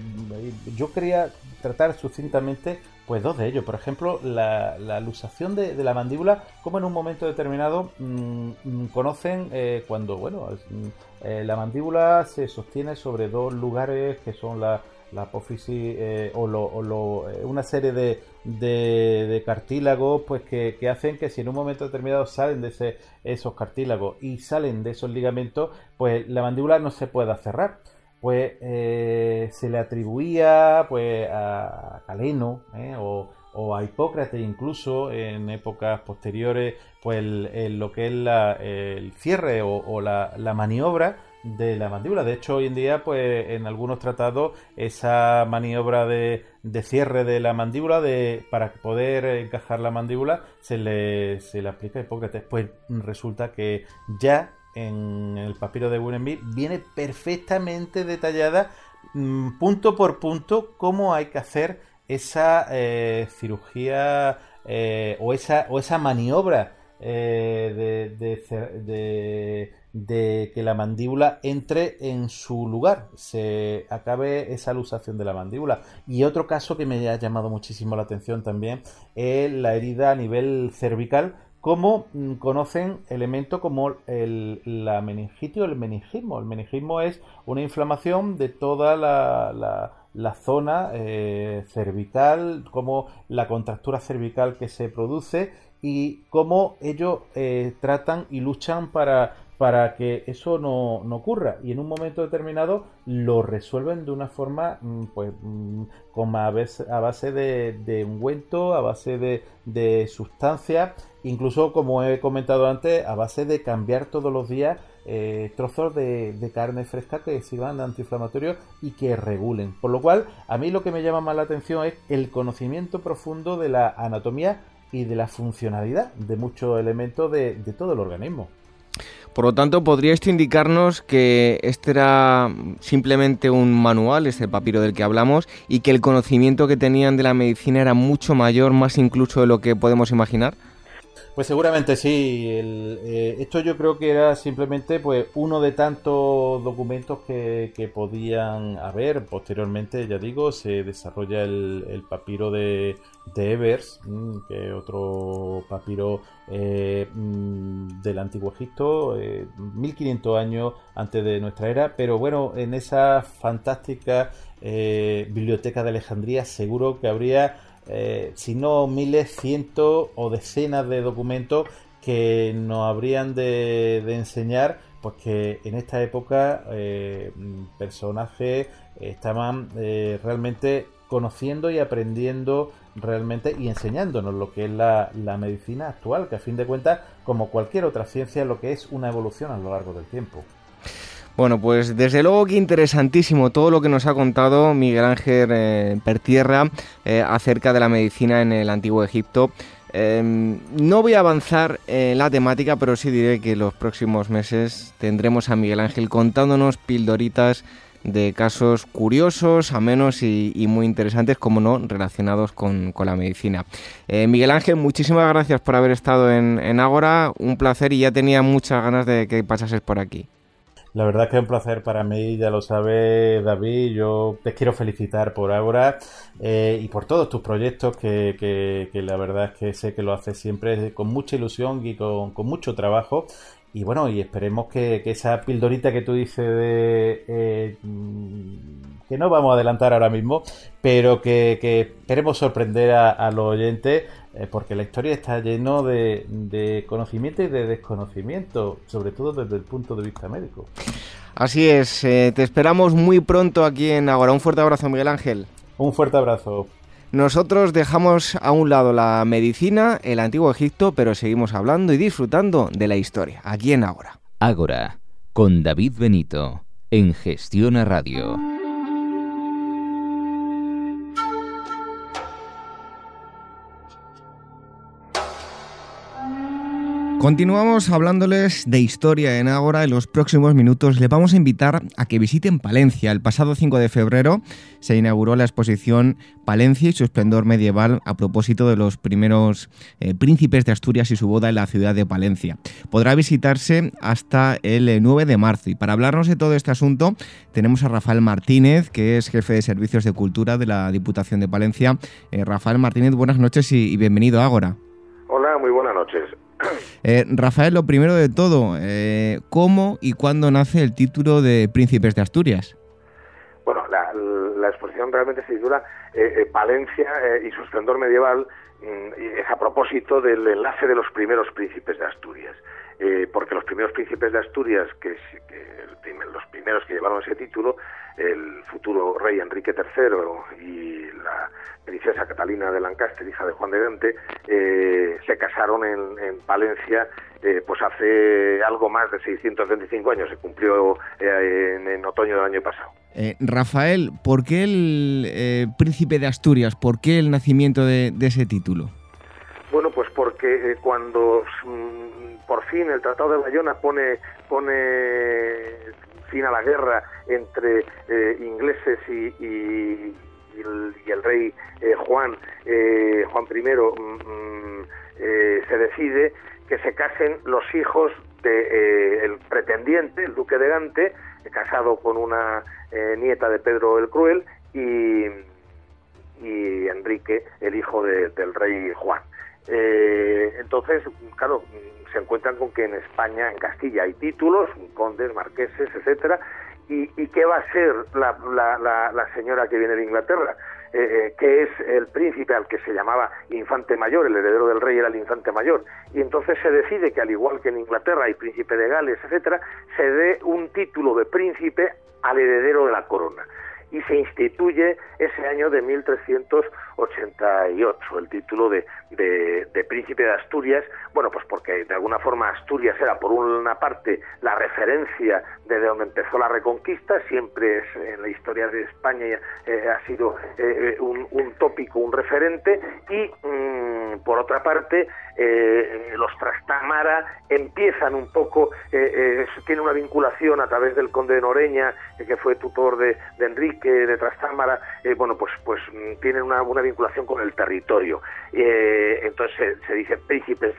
yo quería tratar sucintamente pues dos de ellos. Por ejemplo, la, la de, la mandíbula, como en un momento determinado mm, mm, conocen eh, cuando, bueno, mm, eh, la mandíbula se sostiene sobre dos lugares que son la, la apófisis eh, o, lo, eh, una serie de, de, cartílagos pues que, hacen que si en un momento determinado salen de ese, esos cartílagos y salen de esos ligamentos pues la mandíbula no se pueda cerrar. Pues eh, se le atribuía pues a Caleno o, a Hipócrates incluso en épocas posteriores pues lo que es la, el cierre o, la maniobra de la mandíbula. De hecho, hoy en día, pues en algunos tratados, esa maniobra de, cierre de la mandíbula, de, para poder encajar la mandíbula, se le, se le aplica a Hipócrates. Pues resulta que ya en el papiro de Burenby viene perfectamente detallada, mm, punto por punto, cómo hay que hacer esa eh, cirugía eh, o, esa, o esa maniobra eh, de, de, que la mandíbula entre en su lugar, se acabe esa luxación de la mandíbula. Y otro caso que me ha llamado muchísimo la atención también es la herida a nivel cervical, como mm, conocen elementos como el, la meningitis o el meningismo. El meningismo es una inflamación de toda la, la, zona eh, cervical, como la contractura cervical que se produce y cómo ellos eh, tratan y luchan para, para que eso no, no, ocurra y en un momento determinado lo resuelven de una forma mm, pues mm, como a, a base de, ungüento, a base de, de sustancias, incluso como he comentado antes, a base de cambiar todos los días eh, trozos de, carne fresca que sirvan de antiinflamatorio y que regulen. Por lo cual, a mí lo que me llama más la atención es el conocimiento profundo de la anatomía y de la funcionalidad de muchos elementos de todo el organismo. Por lo tanto, ¿podría esto indicarnos que este era simplemente un manual, este papiro del que hablamos, y que el conocimiento que tenían de la medicina era mucho mayor, más incluso de lo que podemos imaginar? Pues seguramente sí. Eh, esto yo creo que era simplemente pues uno de tantos documentos que, podían haber. Posteriormente, ya digo, se desarrolla el, papiro de, de, Evers, mm, que otro papiro eh, mm, del Antiguo Egipto, 1500 eh, años antes de nuestra era. Pero bueno, en esa fantástica biblioteca de Alejandría seguro que habría eh, si no miles, cientos o decenas de documentos que nos habrían de, enseñar pues que en esta época eh, personajes estaban eh, realmente conociendo y aprendiendo realmente y enseñándonos lo que es la, la, medicina actual, que a fin de cuentas, como cualquier otra ciencia, lo que es una evolución a lo largo del tiempo. Bueno, pues desde luego que interesantísimo todo lo que nos ha contado Miguel Ángel eh, Pertierra eh, acerca de la medicina en el antiguo Egipto. Em, no voy a avanzar en la temática, pero sí diré que los próximos meses tendremos a Miguel Ángel contándonos pildoritas de casos curiosos, amenos y, y muy interesantes, como no, relacionados con, la medicina. Eh, Miguel Ángel, muchísimas gracias por haber estado en, Ágora, un placer y ya tenía muchas ganas de que pasases por aquí. La verdad que es un placer para mí, ya lo sabe David, yo te quiero felicitar por ahora eh, y por todos tus proyectos que, que, la verdad es que sé que lo haces siempre con mucha ilusión y con, mucho trabajo y bueno, y esperemos que, esa pildorita que tú dices de... Eh, que no vamos a adelantar ahora mismo, pero que, esperemos sorprender a, los oyentes, eh, porque la historia está lleno de, conocimiento y de desconocimiento, sobre todo desde el punto de vista médico. Así es, eh, te esperamos muy pronto aquí en Ahora. Un fuerte abrazo, Miguel Ángel. Un fuerte abrazo. Nosotros dejamos a un lado la medicina, el antiguo Egipto, pero seguimos hablando y disfrutando de la historia, aquí en Ágora. Ágora, con David Benito, en Gestión a Radio. Continuamos hablándoles de historia en Ágora. En los próximos minutos les vamos a invitar a que visiten Palencia. El pasado 5 de febrero se inauguró la exposición Palencia y su esplendor medieval a propósito de los primeros eh, príncipes de Asturias y su boda en la ciudad de Palencia. Podrá visitarse hasta el 9 de marzo. Y para hablarnos de todo este asunto tenemos a Rafael Martínez, que es jefe de Servicios de Cultura de la Diputación de Palencia. Eh, Rafael Martínez, buenas noches y, y bienvenido a Ágora. Hola, muy buenas noches. Eh, Rafael, lo primero de todo, eh, ¿cómo y cuándo nace el título de Príncipes de Asturias? Bueno, la, exposición realmente se titula eh, Palencia y su esplendor medieval, mm, es a propósito del enlace de los primeros príncipes de Asturias. Porque los primeros príncipes de Asturias, que, los primeros que llevaron ese título, el futuro rey Enrique III y la princesa Catalina de Lancaster, hija de Juan de Dante, eh, se casaron en, Palencia eh, pues hace algo más de 625 años, se cumplió eh, en, otoño del año pasado. Rafael, ¿por qué el príncipe de Asturias? ¿Por qué el nacimiento de, ese título? Bueno, pues porque cuando mm, por fin el Tratado de Bayona pone, pone fin a la guerra entre ingleses y y el, rey eh, Juan, eh, Juan I, mm, mm, eh, se decide que se casen los hijos del pretendiente, el duque de Gante, casado con una nieta de Pedro el Cruel, y, y Enrique, el hijo del rey Juan. Entonces, claro, se encuentran con que en España, en Castilla, hay títulos, condes, marqueses, etcétera, ¿Y, qué va a ser la, la, la, señora que viene de Inglaterra? eh, que es el príncipe al que se llamaba infante mayor, el heredero del rey era el infante mayor, y entonces se decide que al igual que en Inglaterra hay príncipe de Gales, etcétera, se dé un título de príncipe al heredero de la corona y se instituye ese año de 1388 el título de, de, príncipe de Asturias, bueno, pues porque de alguna forma Asturias era por una parte la referencia desde donde empezó la reconquista, siempre es en la historia de España eh, ha sido eh, un, tópico, un referente, y mm, por otra parte eh, los Trastamara empiezan un poco, tiene una vinculación a través del conde de Noreña, que fue tutor de, Enrique, de Trastámara, bueno, pues, pues mm, tienen una, una vinculación con el territorio. entonces se, dice príncipes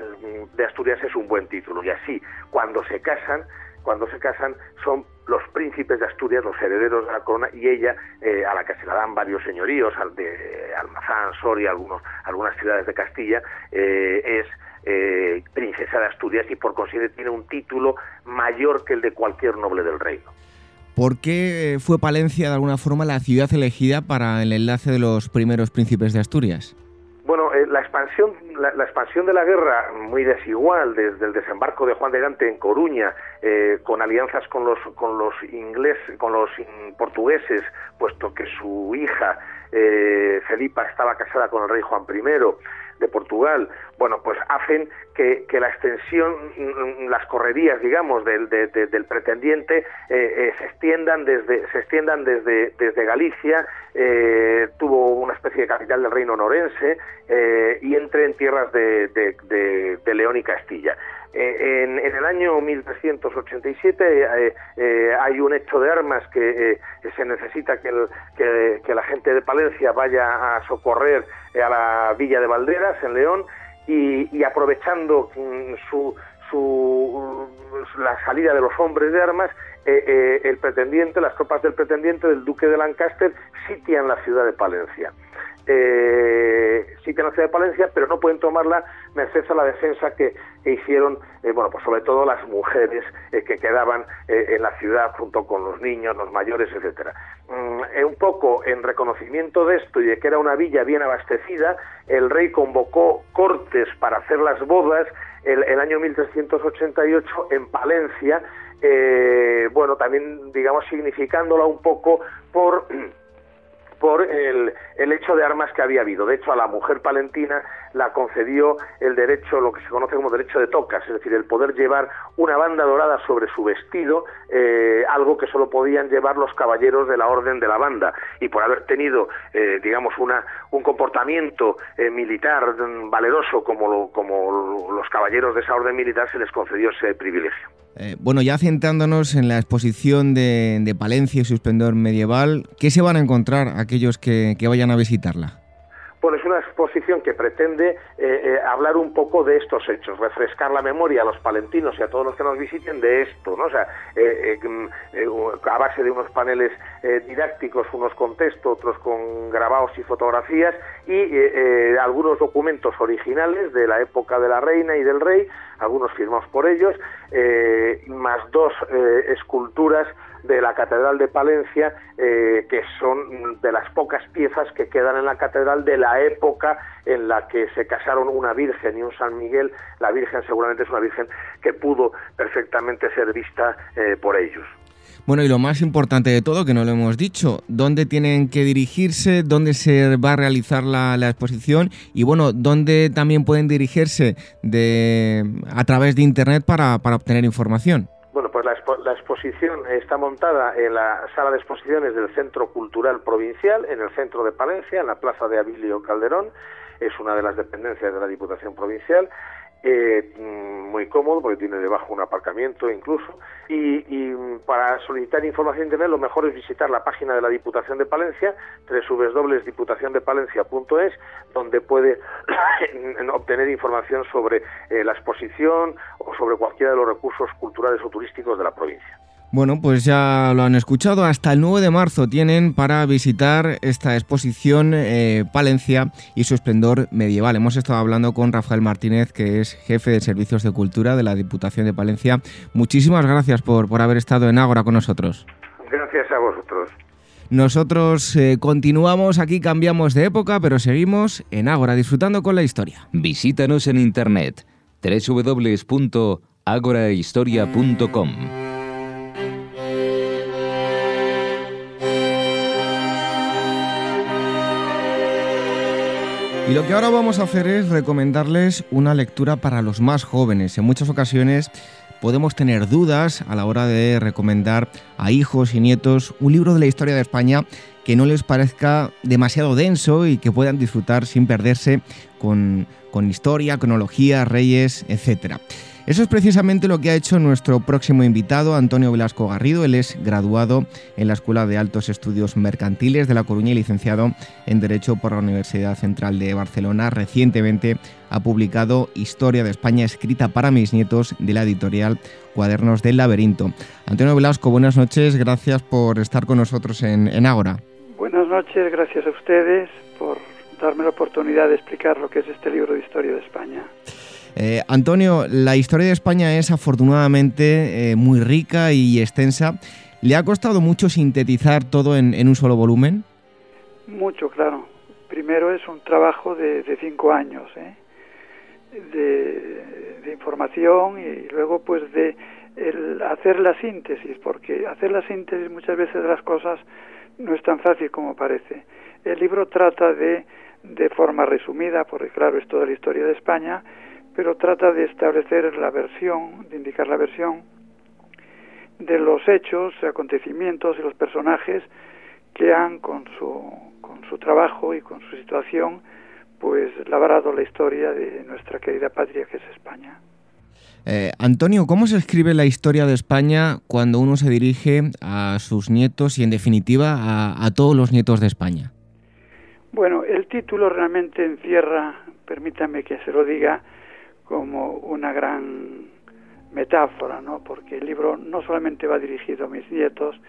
de Asturias es un buen título, y así, cuando se casan, cuando se casan son los príncipes de Asturias, los herederos de la corona, y ella, eh, a la que se la dan varios señoríos, al de Almazán, Soria, algunos, algunas ciudades de Castilla, eh, es eh, princesa de Asturias y por consiguiente tiene un título mayor que el de cualquier noble del reino. ¿Por qué fue Palencia de alguna forma la ciudad elegida para el enlace de los primeros príncipes de Asturias? Bueno, la expansión la, expansión de la guerra muy desigual desde el desembarco de Juan de Gante en Coruña eh, con alianzas con los con los ingleses con los portugueses puesto que su hija eh, Felipa estaba casada con el rey Juan I de Portugal, bueno, pues hacen que, la extensión, mm, las correrías, digamos, del, del pretendiente eh, eh, se extiendan desde se extiendan desde, desde Galicia, eh, tuvo una especie de capital del reino norense y entre en tierras de, de León y Castilla. En, el año 1387 hay un hecho de armas que se necesita que, que, la gente de Palencia vaya a socorrer a la villa de Valderas en León y, aprovechando mm, su, su, la salida de los hombres de armas, eh, eh, el pretendiente, las tropas del pretendiente del duque de Lancaster sitian la ciudad de Palencia eh, que la ciudad de Palencia, pero no pueden tomarla merced a la defensa que, hicieron, eh, bueno, pues sobre todo las mujeres que quedaban en la ciudad junto con los niños, los mayores, etcétera. Mm, un poco en reconocimiento de esto y de que era una villa bien abastecida, el rey convocó cortes para hacer las bodas el año 1388 en Palencia, bueno, también digamos significándola un poco por por el, el, hecho de armas que había habido. De hecho, a la mujer palentina la concedió el derecho, lo que se conoce como derecho de tocas, es decir, el poder llevar una banda dorada sobre su vestido, eh, algo que solo podían llevar los caballeros de la orden de la banda. Y por haber tenido, eh, digamos, una, un comportamiento eh, militar valeroso como, como los caballeros de esa orden militar, se les concedió ese privilegio. Bueno, ya centrándonos en la exposición de, Palencia y su esplendor medieval, ¿qué se van a encontrar aquellos que, vayan a visitarla? Bueno, es una exposición que pretende eh, eh, hablar un poco de estos hechos, refrescar la memoria a los palentinos y a todos los que nos visiten de esto, ¿no? O sea, mm, a base de unos paneles didácticos, unos con texto, otros con grabados y fotografías y algunos documentos originales de la época de la reina y del rey, algunos firmados por ellos, eh, más dos eh, esculturas de la Catedral de Palencia, eh, que son de las pocas piezas que quedan en la catedral de la época en la que se casaron una Virgen y un San Miguel. La Virgen seguramente es una Virgen que pudo perfectamente ser vista por ellos. Bueno, y lo más importante de todo, que no lo hemos dicho, ¿dónde tienen que dirigirse? ¿Dónde se va a realizar la, exposición? Y bueno, ¿dónde también pueden dirigirse de, a través de Internet para, obtener información? Bueno, pues la, la, exposición está montada en la sala de exposiciones del Centro Cultural Provincial, en el centro de Palencia, en la plaza de Abilio Calderón. Es una de las dependencias de la Diputación Provincial eh, muy cómodo porque tiene debajo un aparcamiento incluso y, para solicitar información de internet lo mejor es visitar la página de la Diputación de Palencia www.diputaciondepalencia.es donde puede obtener información sobre eh, la exposición o sobre cualquiera de los recursos culturales o turísticos de la provincia. Bueno, pues ya lo han escuchado. Hasta el 9 de marzo tienen para visitar esta exposición eh, Palencia y su esplendor medieval. Hemos estado hablando con Rafael Martínez, que es jefe de Servicios de Cultura de la Diputación de Palencia. Muchísimas gracias por, por haber estado en Ágora con nosotros. Gracias a vosotros. Nosotros eh, continuamos aquí, cambiamos de época, pero seguimos en Ágora, disfrutando con la historia. Visítanos en internet www.agorahistoria.com. Y lo que ahora vamos a hacer es recomendarles una lectura para los más jóvenes. En muchas ocasiones podemos tener dudas a la hora de recomendar a hijos y nietos un libro de la historia de España que no les parezca demasiado denso y que puedan disfrutar sin perderse con, con historia, cronología, reyes, etcétera. Eso es precisamente lo que ha hecho nuestro próximo invitado, Antonio Velasco Garrido. Él es graduado en la Escuela de Altos Estudios Mercantiles de La Coruña y licenciado en Derecho por la Universidad Central de Barcelona. Recientemente ha publicado Historia de España escrita para mis nietos de la editorial Cuadernos del Laberinto. Antonio Velasco, buenas noches. Gracias por estar con nosotros en, en Ágora. Buenas noches, gracias a ustedes por darme la oportunidad de explicar lo que es este libro de Historia de España. Eh, Antonio, la historia de España es afortunadamente eh, muy rica y extensa. ¿Le ha costado mucho sintetizar todo en, un solo volumen? Mucho, claro. Primero es un trabajo de, cinco años ¿eh? de, información y luego pues de hacer la síntesis, porque hacer la síntesis muchas veces de las cosas no es tan fácil como parece. El libro trata de, de forma resumida, porque claro, es toda la historia de España, pero trata de establecer la versión, de indicar la versión de los hechos, acontecimientos y los personajes que han con su, con su trabajo y con su situación pues labrado la historia de nuestra querida patria que es España. Eh, Antonio, ¿cómo se escribe la historia de España cuando uno se dirige a sus nietos y en definitiva a, a todos los nietos de España? Bueno, el título realmente encierra, permítame que se lo diga, como una gran metáfora, ¿no? Porque el libro no solamente va dirigido a mis nietos,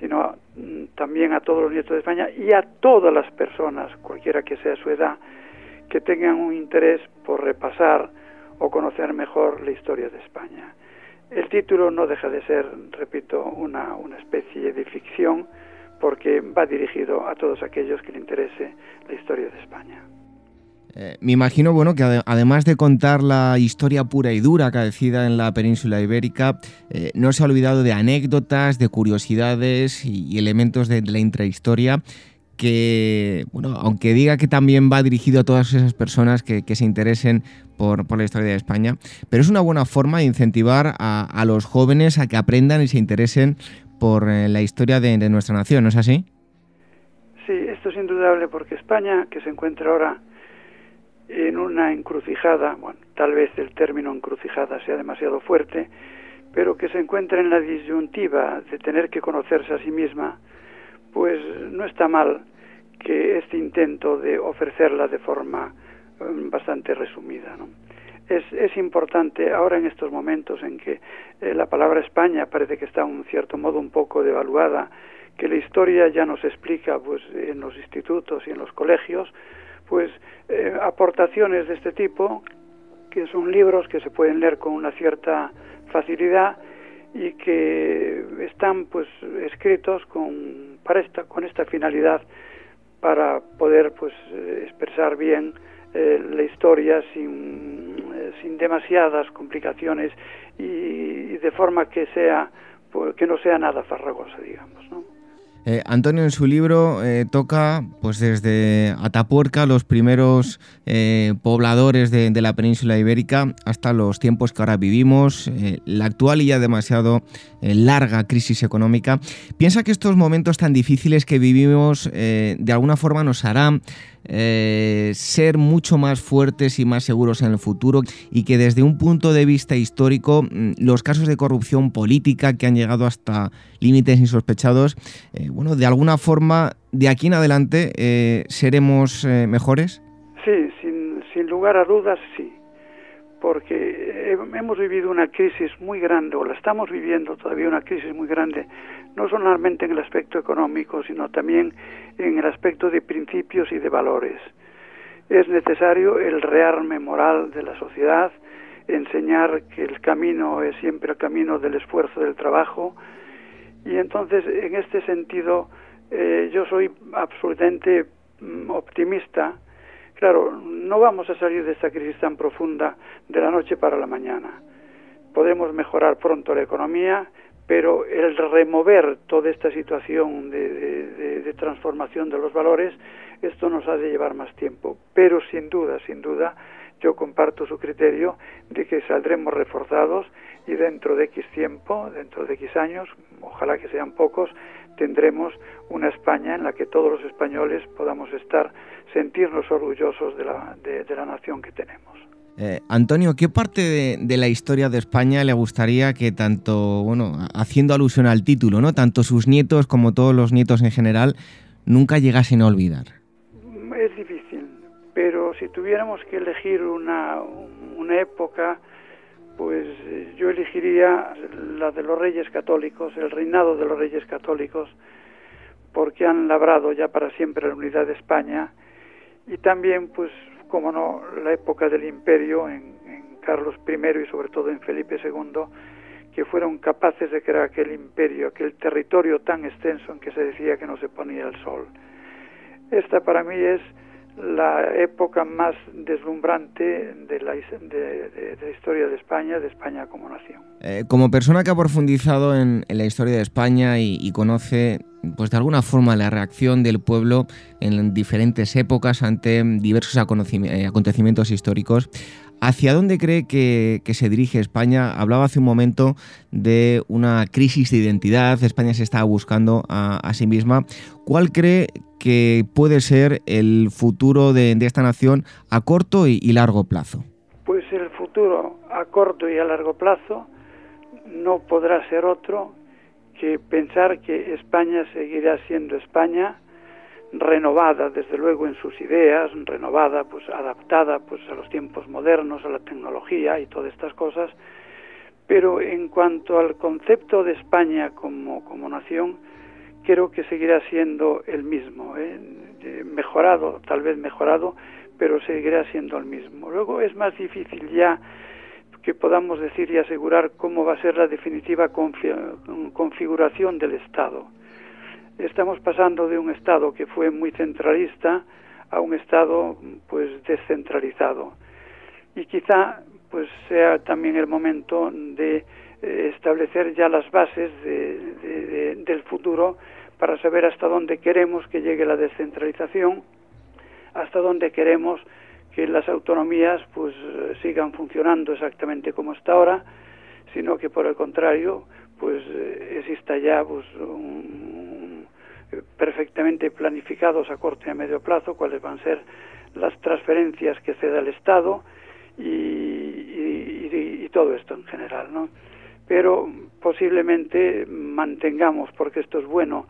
sino mm, también a todos los nietos de España y a todas las personas, cualquiera que sea su edad, que tengan un interés por repasar o conocer mejor la historia de España. El título no deja de ser, repito, una, una especie de ficción porque va dirigido a todos aquellos que le interese la historia de España. Eh, me imagino, bueno, que además de contar la historia pura y dura acaecida en la península ibérica, eh, no se ha olvidado de anécdotas, de curiosidades y, elementos de, la intrahistoria que, bueno, aunque diga que también va dirigido a todas esas personas que, se interesen por, la historia de España, pero es una buena forma de incentivar a, los jóvenes a que aprendan y se interesen por eh, la historia de, de nuestra nación, ¿no es así? Sí, esto es indudable porque España, que se encuentra ahora en una encrucijada, bueno, tal vez el término encrucijada sea demasiado fuerte, pero que se encuentra en la disyuntiva de tener que conocerse a sí misma, pues no está mal que este intento de ofrecerla de forma um, bastante resumida. Es, es, importante ahora en estos momentos en que eh, la palabra España parece que está en cierto modo un poco devaluada, que la historia ya nos explica pues en los institutos y en los colegios, pues eh, aportaciones de este tipo, que son libros que se pueden leer con una cierta facilidad y que están pues escritos con para esta con esta finalidad para poder pues eh, expresar bien eh, la historia sin, sin demasiadas complicaciones y, y, de forma que sea pues, que no sea nada farragosa digamos ¿no? Eh, Antonio en su libro eh, toca pues desde Atapuerca, los primeros eh, pobladores de, la península ibérica, hasta los tiempos que ahora vivimos, la actual y ya demasiado larga crisis económica. ¿Piensa que estos momentos tan difíciles que vivimos de alguna forma nos harán eh, ser mucho más fuertes y más seguros en el futuro y que desde un punto de vista histórico mm, los casos de corrupción política que han llegado hasta límites insospechados, eh, bueno, de alguna forma de aquí en adelante eh, seremos mejores? Sí, sin, sin lugar a dudas, sí porque hemos vivido una crisis muy grande, o la estamos viviendo todavía una crisis muy grande, no solamente en el aspecto económico, sino también en el aspecto de principios y de valores. Es necesario el rearme moral de la sociedad, enseñar que el camino es siempre el camino del esfuerzo, del trabajo, y entonces en este sentido eh, yo soy absolutamente mm, optimista. Claro, no vamos a salir de esta crisis tan profunda de la noche para la mañana. Podemos mejorar pronto la economía, pero el remover toda esta situación de, de, transformación de los valores, esto nos ha de llevar más tiempo. Pero sin duda, sin duda, yo comparto su criterio de que saldremos reforzados y dentro de X tiempo, dentro de X años, ojalá que sean pocos, tendremos una España en la que todos los españoles podamos estar, sentirnos orgullosos de la, de, la nación que tenemos. Eh, Antonio, ¿qué parte de, la historia de España le gustaría que tanto, bueno, haciendo alusión al título, ¿no? Tanto sus nietos como todos los nietos en general nunca llegasen a olvidar? Es difícil, pero si tuviéramos que elegir una, una época, pues eh, yo elegiría la de los reyes católicos, el reinado de los reyes católicos, porque han labrado ya para siempre la unidad de España y también, pues, como no, la época del imperio en, Carlos I y sobre todo en Felipe II, que fueron capaces de crear aquel imperio, aquel territorio tan extenso en que se decía que no se ponía el sol. Esta para mí es la época más deslumbrante de la, historia de España, de España como nación. Eh, como persona que ha profundizado en, la historia de España y, conoce, pues de alguna forma, la reacción del pueblo en diferentes épocas ante diversos eh, acontecimientos históricos, ¿Hacia dónde cree que, se dirige España? Hablaba hace un momento de una crisis de identidad, España se está buscando a, sí misma. ¿Cuál cree que puede ser el futuro de, esta nación a corto y, largo plazo? Pues el futuro a corto y a largo plazo no podrá ser otro que pensar que España seguirá siendo España renovada desde luego en sus ideas, renovada, pues adaptada pues a los tiempos modernos, a la tecnología y todas estas cosas, pero en cuanto al concepto de España como, como nación, creo que seguirá siendo el mismo, ¿eh? mejorado, tal vez mejorado, pero seguirá siendo el mismo. Luego es más difícil ya que podamos decir y asegurar cómo va a ser la definitiva configuración del Estado estamos pasando de un Estado que fue muy centralista a un Estado pues descentralizado. Y quizá pues sea también el momento de eh, establecer ya las bases del futuro para saber hasta dónde queremos que llegue la descentralización, hasta dónde queremos que las autonomías pues sigan funcionando exactamente como está ahora, sino que por el contrario pues exista ya pues, un, perfectamente planificados a corto y a medio plazo, cuáles van a ser las transferencias que ceda el Estado y, todo esto en general, ¿no? Pero posiblemente mantengamos, porque esto es bueno,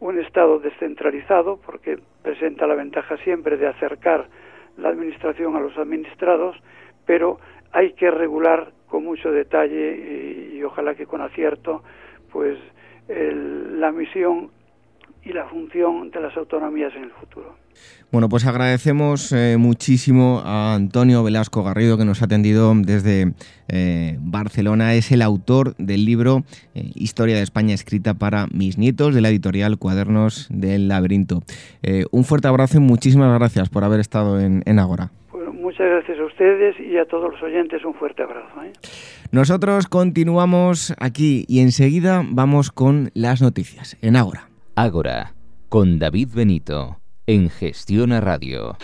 un Estado descentralizado, porque presenta la ventaja siempre de acercar la administración a los administrados, pero hay que regular con mucho detalle y, ojalá que con acierto, pues la misión y la función de las autonomías en el futuro. Bueno, pues agradecemos eh, muchísimo a Antonio Velasco Garrido que nos ha atendido desde eh, Barcelona. Es el autor del libro eh, Historia de España escrita para mis nietos de la editorial Cuadernos del Laberinto. un fuerte abrazo y muchísimas gracias por haber estado en, en Agora. muchas gracias a ustedes y a todos los oyentes un fuerte abrazo. Nosotros continuamos aquí y enseguida vamos con las noticias en Agora. Ágora, con David Benito, en Gestión a Radio.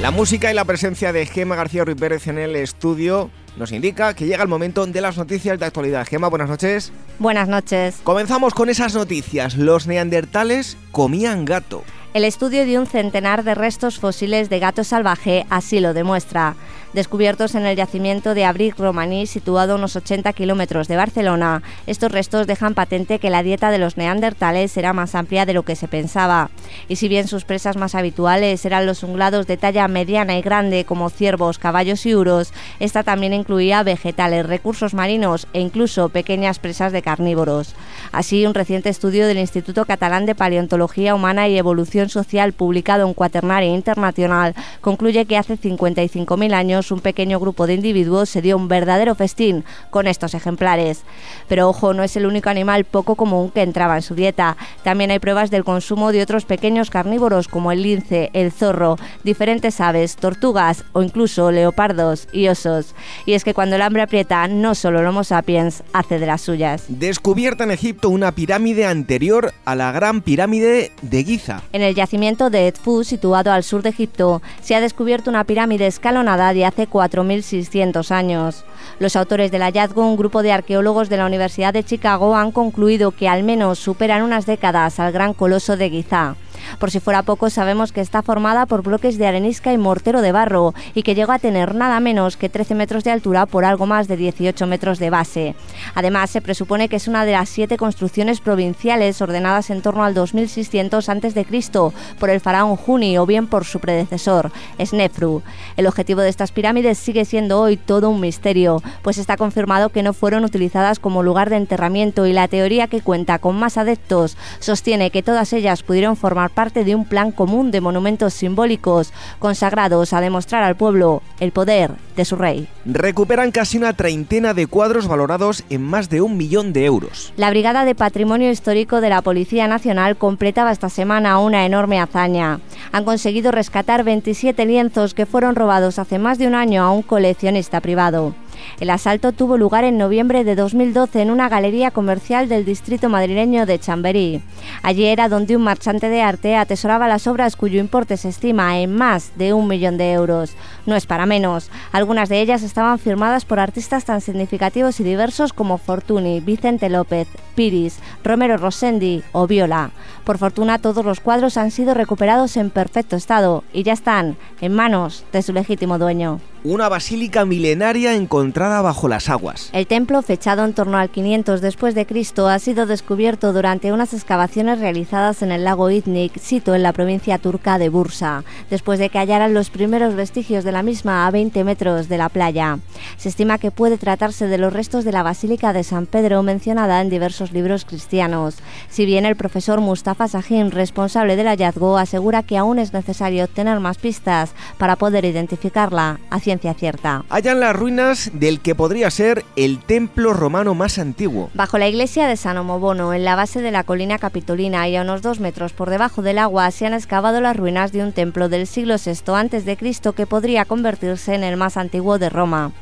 La música y la presencia de Gema García Ruiz Pérez en el estudio nos indica que llega el momento de las noticias de actualidad. Gema, buenas noches. Buenas noches. Comenzamos con esas noticias. Los neandertales comían gato. El estudio de un centenar de restos fósiles de gato salvaje así lo demuestra descubiertos en el yacimiento de Abric Romaní, situado a unos 80 kilómetros de Barcelona. Estos restos dejan patente que la dieta de los neandertales era más amplia de lo que se pensaba. Y si bien sus presas más habituales eran los unglados de talla mediana y grande, como ciervos, caballos y uros, esta también incluía vegetales, recursos marinos e incluso pequeñas presas de carnívoros. Así, un reciente estudio del Instituto Catalán de Paleontología Humana y Evolución Social publicado en Quaternaria Internacional concluye que hace 55.000 años un pequeño grupo de individuos se dio un verdadero festín con estos ejemplares. Pero ojo, no es el único animal poco común que entraba en su dieta. También hay pruebas del consumo de otros pequeños carnívoros como el lince, el zorro, diferentes aves, tortugas o incluso leopardos y osos. Y es que cuando el hambre aprieta, no solo el Homo sapiens hace de las suyas. Descubierta en Egipto una pirámide anterior a la gran pirámide de Giza. En el yacimiento de Edfu, situado al sur de Egipto, se ha descubierto una pirámide escalonada de hace 4.600 años. Los autores del hallazgo, un grupo de arqueólogos de la Universidad de Chicago, han concluido que al menos superan unas décadas al gran coloso de Giza. Por si fuera poco, sabemos que está formada por bloques de arenisca y mortero de barro y que llegó a tener nada menos que 13 metros de altura por algo más de 18 metros de base. Además, se presupone que es una de las siete construcciones provinciales ordenadas en torno al 2600 a.C. por el faraón Juni o bien por su predecesor, Snefru. El objetivo de estas pirámides sigue siendo hoy todo un misterio, pues está confirmado que no fueron utilizadas como lugar de enterramiento y la teoría que cuenta con más adeptos sostiene que todas ellas pudieron formar parte de un plan común de monumentos simbólicos consagrados a demostrar al pueblo el poder de su rey. Recuperan casi una treintena de cuadros valorados en más de un millón de euros. La Brigada de Patrimonio Histórico de la Policía Nacional completaba esta semana una enorme hazaña. Han conseguido rescatar 27 lienzos que fueron robados hace más de un año a un coleccionista privado. El asalto tuvo lugar en noviembre de 2012 en una galería comercial del distrito madrileño de Chamberí. Allí era donde un marchante de arte atesoraba las obras cuyo importe se estima en más de un millón de euros. No es para menos. Algunas de ellas estaban firmadas por artistas tan significativos y diversos como Fortuny, Vicente López, Piris, Romero Rosendi o Viola. Por fortuna todos los cuadros han sido recuperados en perfecto estado y ya están en manos de su legítimo dueño una basílica milenaria encontrada bajo las aguas. El templo, fechado en torno al 500 después de Cristo, ha sido descubierto durante unas excavaciones realizadas en el lago Itnik, sito en la provincia turca de Bursa, después de que hallaran los primeros vestigios de la misma a 20 metros de la playa. Se estima que puede tratarse de los restos de la basílica de San Pedro mencionada en diversos libros cristianos. Si bien el profesor Mustafa Sahin, responsable del hallazgo, asegura que aún es necesario obtener más pistas para poder identificarla cierta. Hallan las ruinas del que podría ser el templo romano más antiguo. Bajo la iglesia de San Omobono, en la base de la colina capitolina y a unos dos metros por debajo del agua, se han excavado las ruinas de un templo del siglo VI a.C. que podría convertirse en el más antiguo de Roma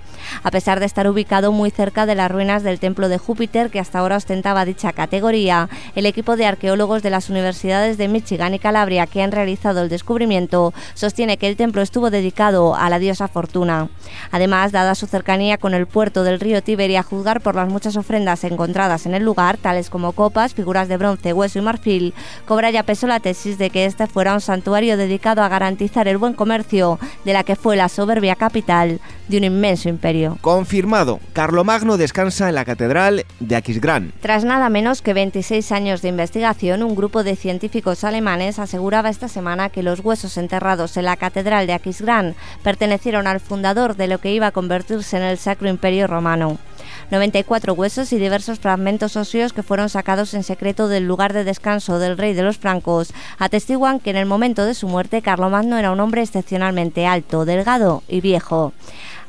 a pesar de estar ubicado muy cerca de las ruinas del templo de Júpiter que hasta ahora ostentaba dicha categoría. El equipo de arqueólogos de las universidades de Michigan y Calabria que han realizado el descubrimiento sostiene que el templo estuvo dedicado a la diosa Fortuna. Además, dada su cercanía con el puerto del río Tíber y a juzgar por las muchas ofrendas encontradas en el lugar, tales como copas, figuras de bronce, hueso y marfil, cobra ya peso la tesis de que este fuera un santuario dedicado a garantizar el buen comercio de la que fue la soberbia capital de un inmenso imperio. Confirmado, Carlomagno descansa en la catedral de Aquisgrán. Tras nada menos que 26 años de investigación, un grupo de científicos alemanes aseguraba esta semana que los huesos enterrados en la catedral de Aquisgrán pertenecieron al fundador de lo que iba a convertirse en el Sacro Imperio Romano. 94 huesos y diversos fragmentos óseos que fueron sacados en secreto del lugar de descanso del rey de los francos atestiguan que en el momento de su muerte Carlomagno era un hombre excepcionalmente alto, delgado y viejo.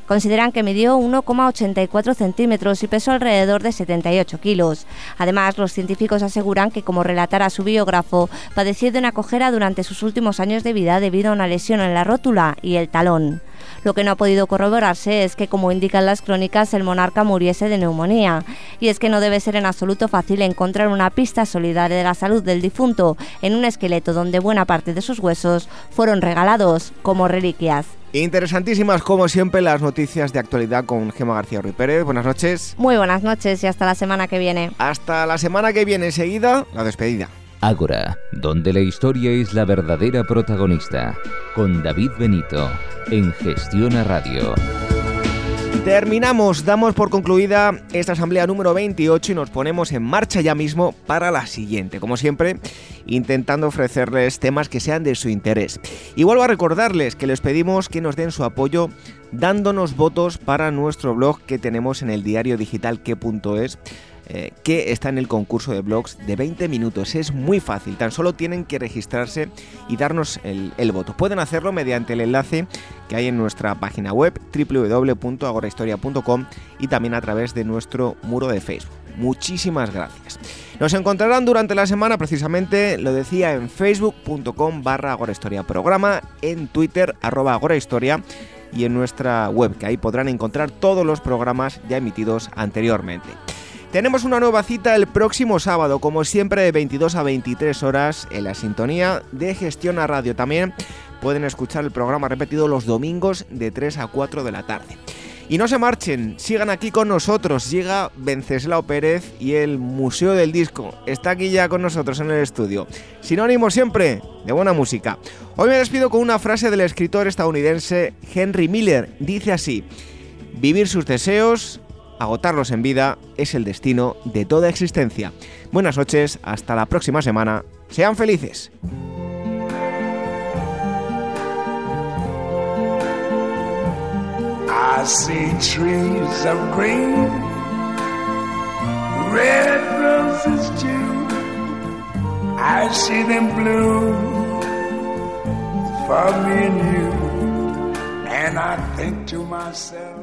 Consideran que midió 1,84 centímetros y pesó alrededor de 78 kilos. Además, los científicos aseguran que, como relatara su biógrafo, padeció de una cojera durante sus últimos años de vida debido a una lesión en la rótula y el talón. Lo que no ha podido corroborarse es que, como indican las crónicas, el monarca muriese de neumonía. Y es que no debe ser en absoluto fácil encontrar una pista solidaria de la salud del difunto en un esqueleto donde buena parte de sus huesos fueron regalados como reliquias. Interesantísimas, como siempre, las noticias de actualidad con Gema García Ruiz Pérez. Buenas noches. Muy buenas noches y hasta la semana que viene. Hasta la semana que viene, enseguida, la despedida. Ágora, donde la historia es la verdadera protagonista, con David Benito, en Gestión a Radio. Terminamos, damos por concluida esta asamblea número 28 y nos ponemos en marcha ya mismo para la siguiente. Como siempre, intentando ofrecerles temas que sean de su interés. Y vuelvo a recordarles que les pedimos que nos den su apoyo dándonos votos para nuestro blog que tenemos en el diario digital que.es eh, que está en el concurso de blogs de 20 minutos. Es muy fácil, tan solo tienen que registrarse y darnos el, voto. Pueden hacerlo mediante el enlace que hay en nuestra página web www.agorahistoria.com y también a través de nuestro muro de Facebook. Muchísimas gracias. Nos encontrarán durante la semana, precisamente, lo decía, en facebook.com barra agorahistoria programa, en twitter arroba agorahistoria y en nuestra web, que ahí podrán encontrar todos los programas ya emitidos anteriormente. Tenemos una nueva cita el próximo sábado, como siempre de 22 a 23 horas en la sintonía de Gestión a Radio. También pueden escuchar el programa repetido los domingos de 3 a 4 de la tarde. Y no se marchen, sigan aquí con nosotros. Llega Venceslao Pérez y el Museo del Disco. Está aquí ya con nosotros en el estudio. Sinónimo siempre de buena música. Hoy me despido con una frase del escritor estadounidense Henry Miller. Dice así, vivir sus deseos, agotarlos en vida, es el destino de toda existencia. Buenas noches, hasta la próxima semana. Sean felices. I see trees of green, red roses. I see them you. And I think to myself,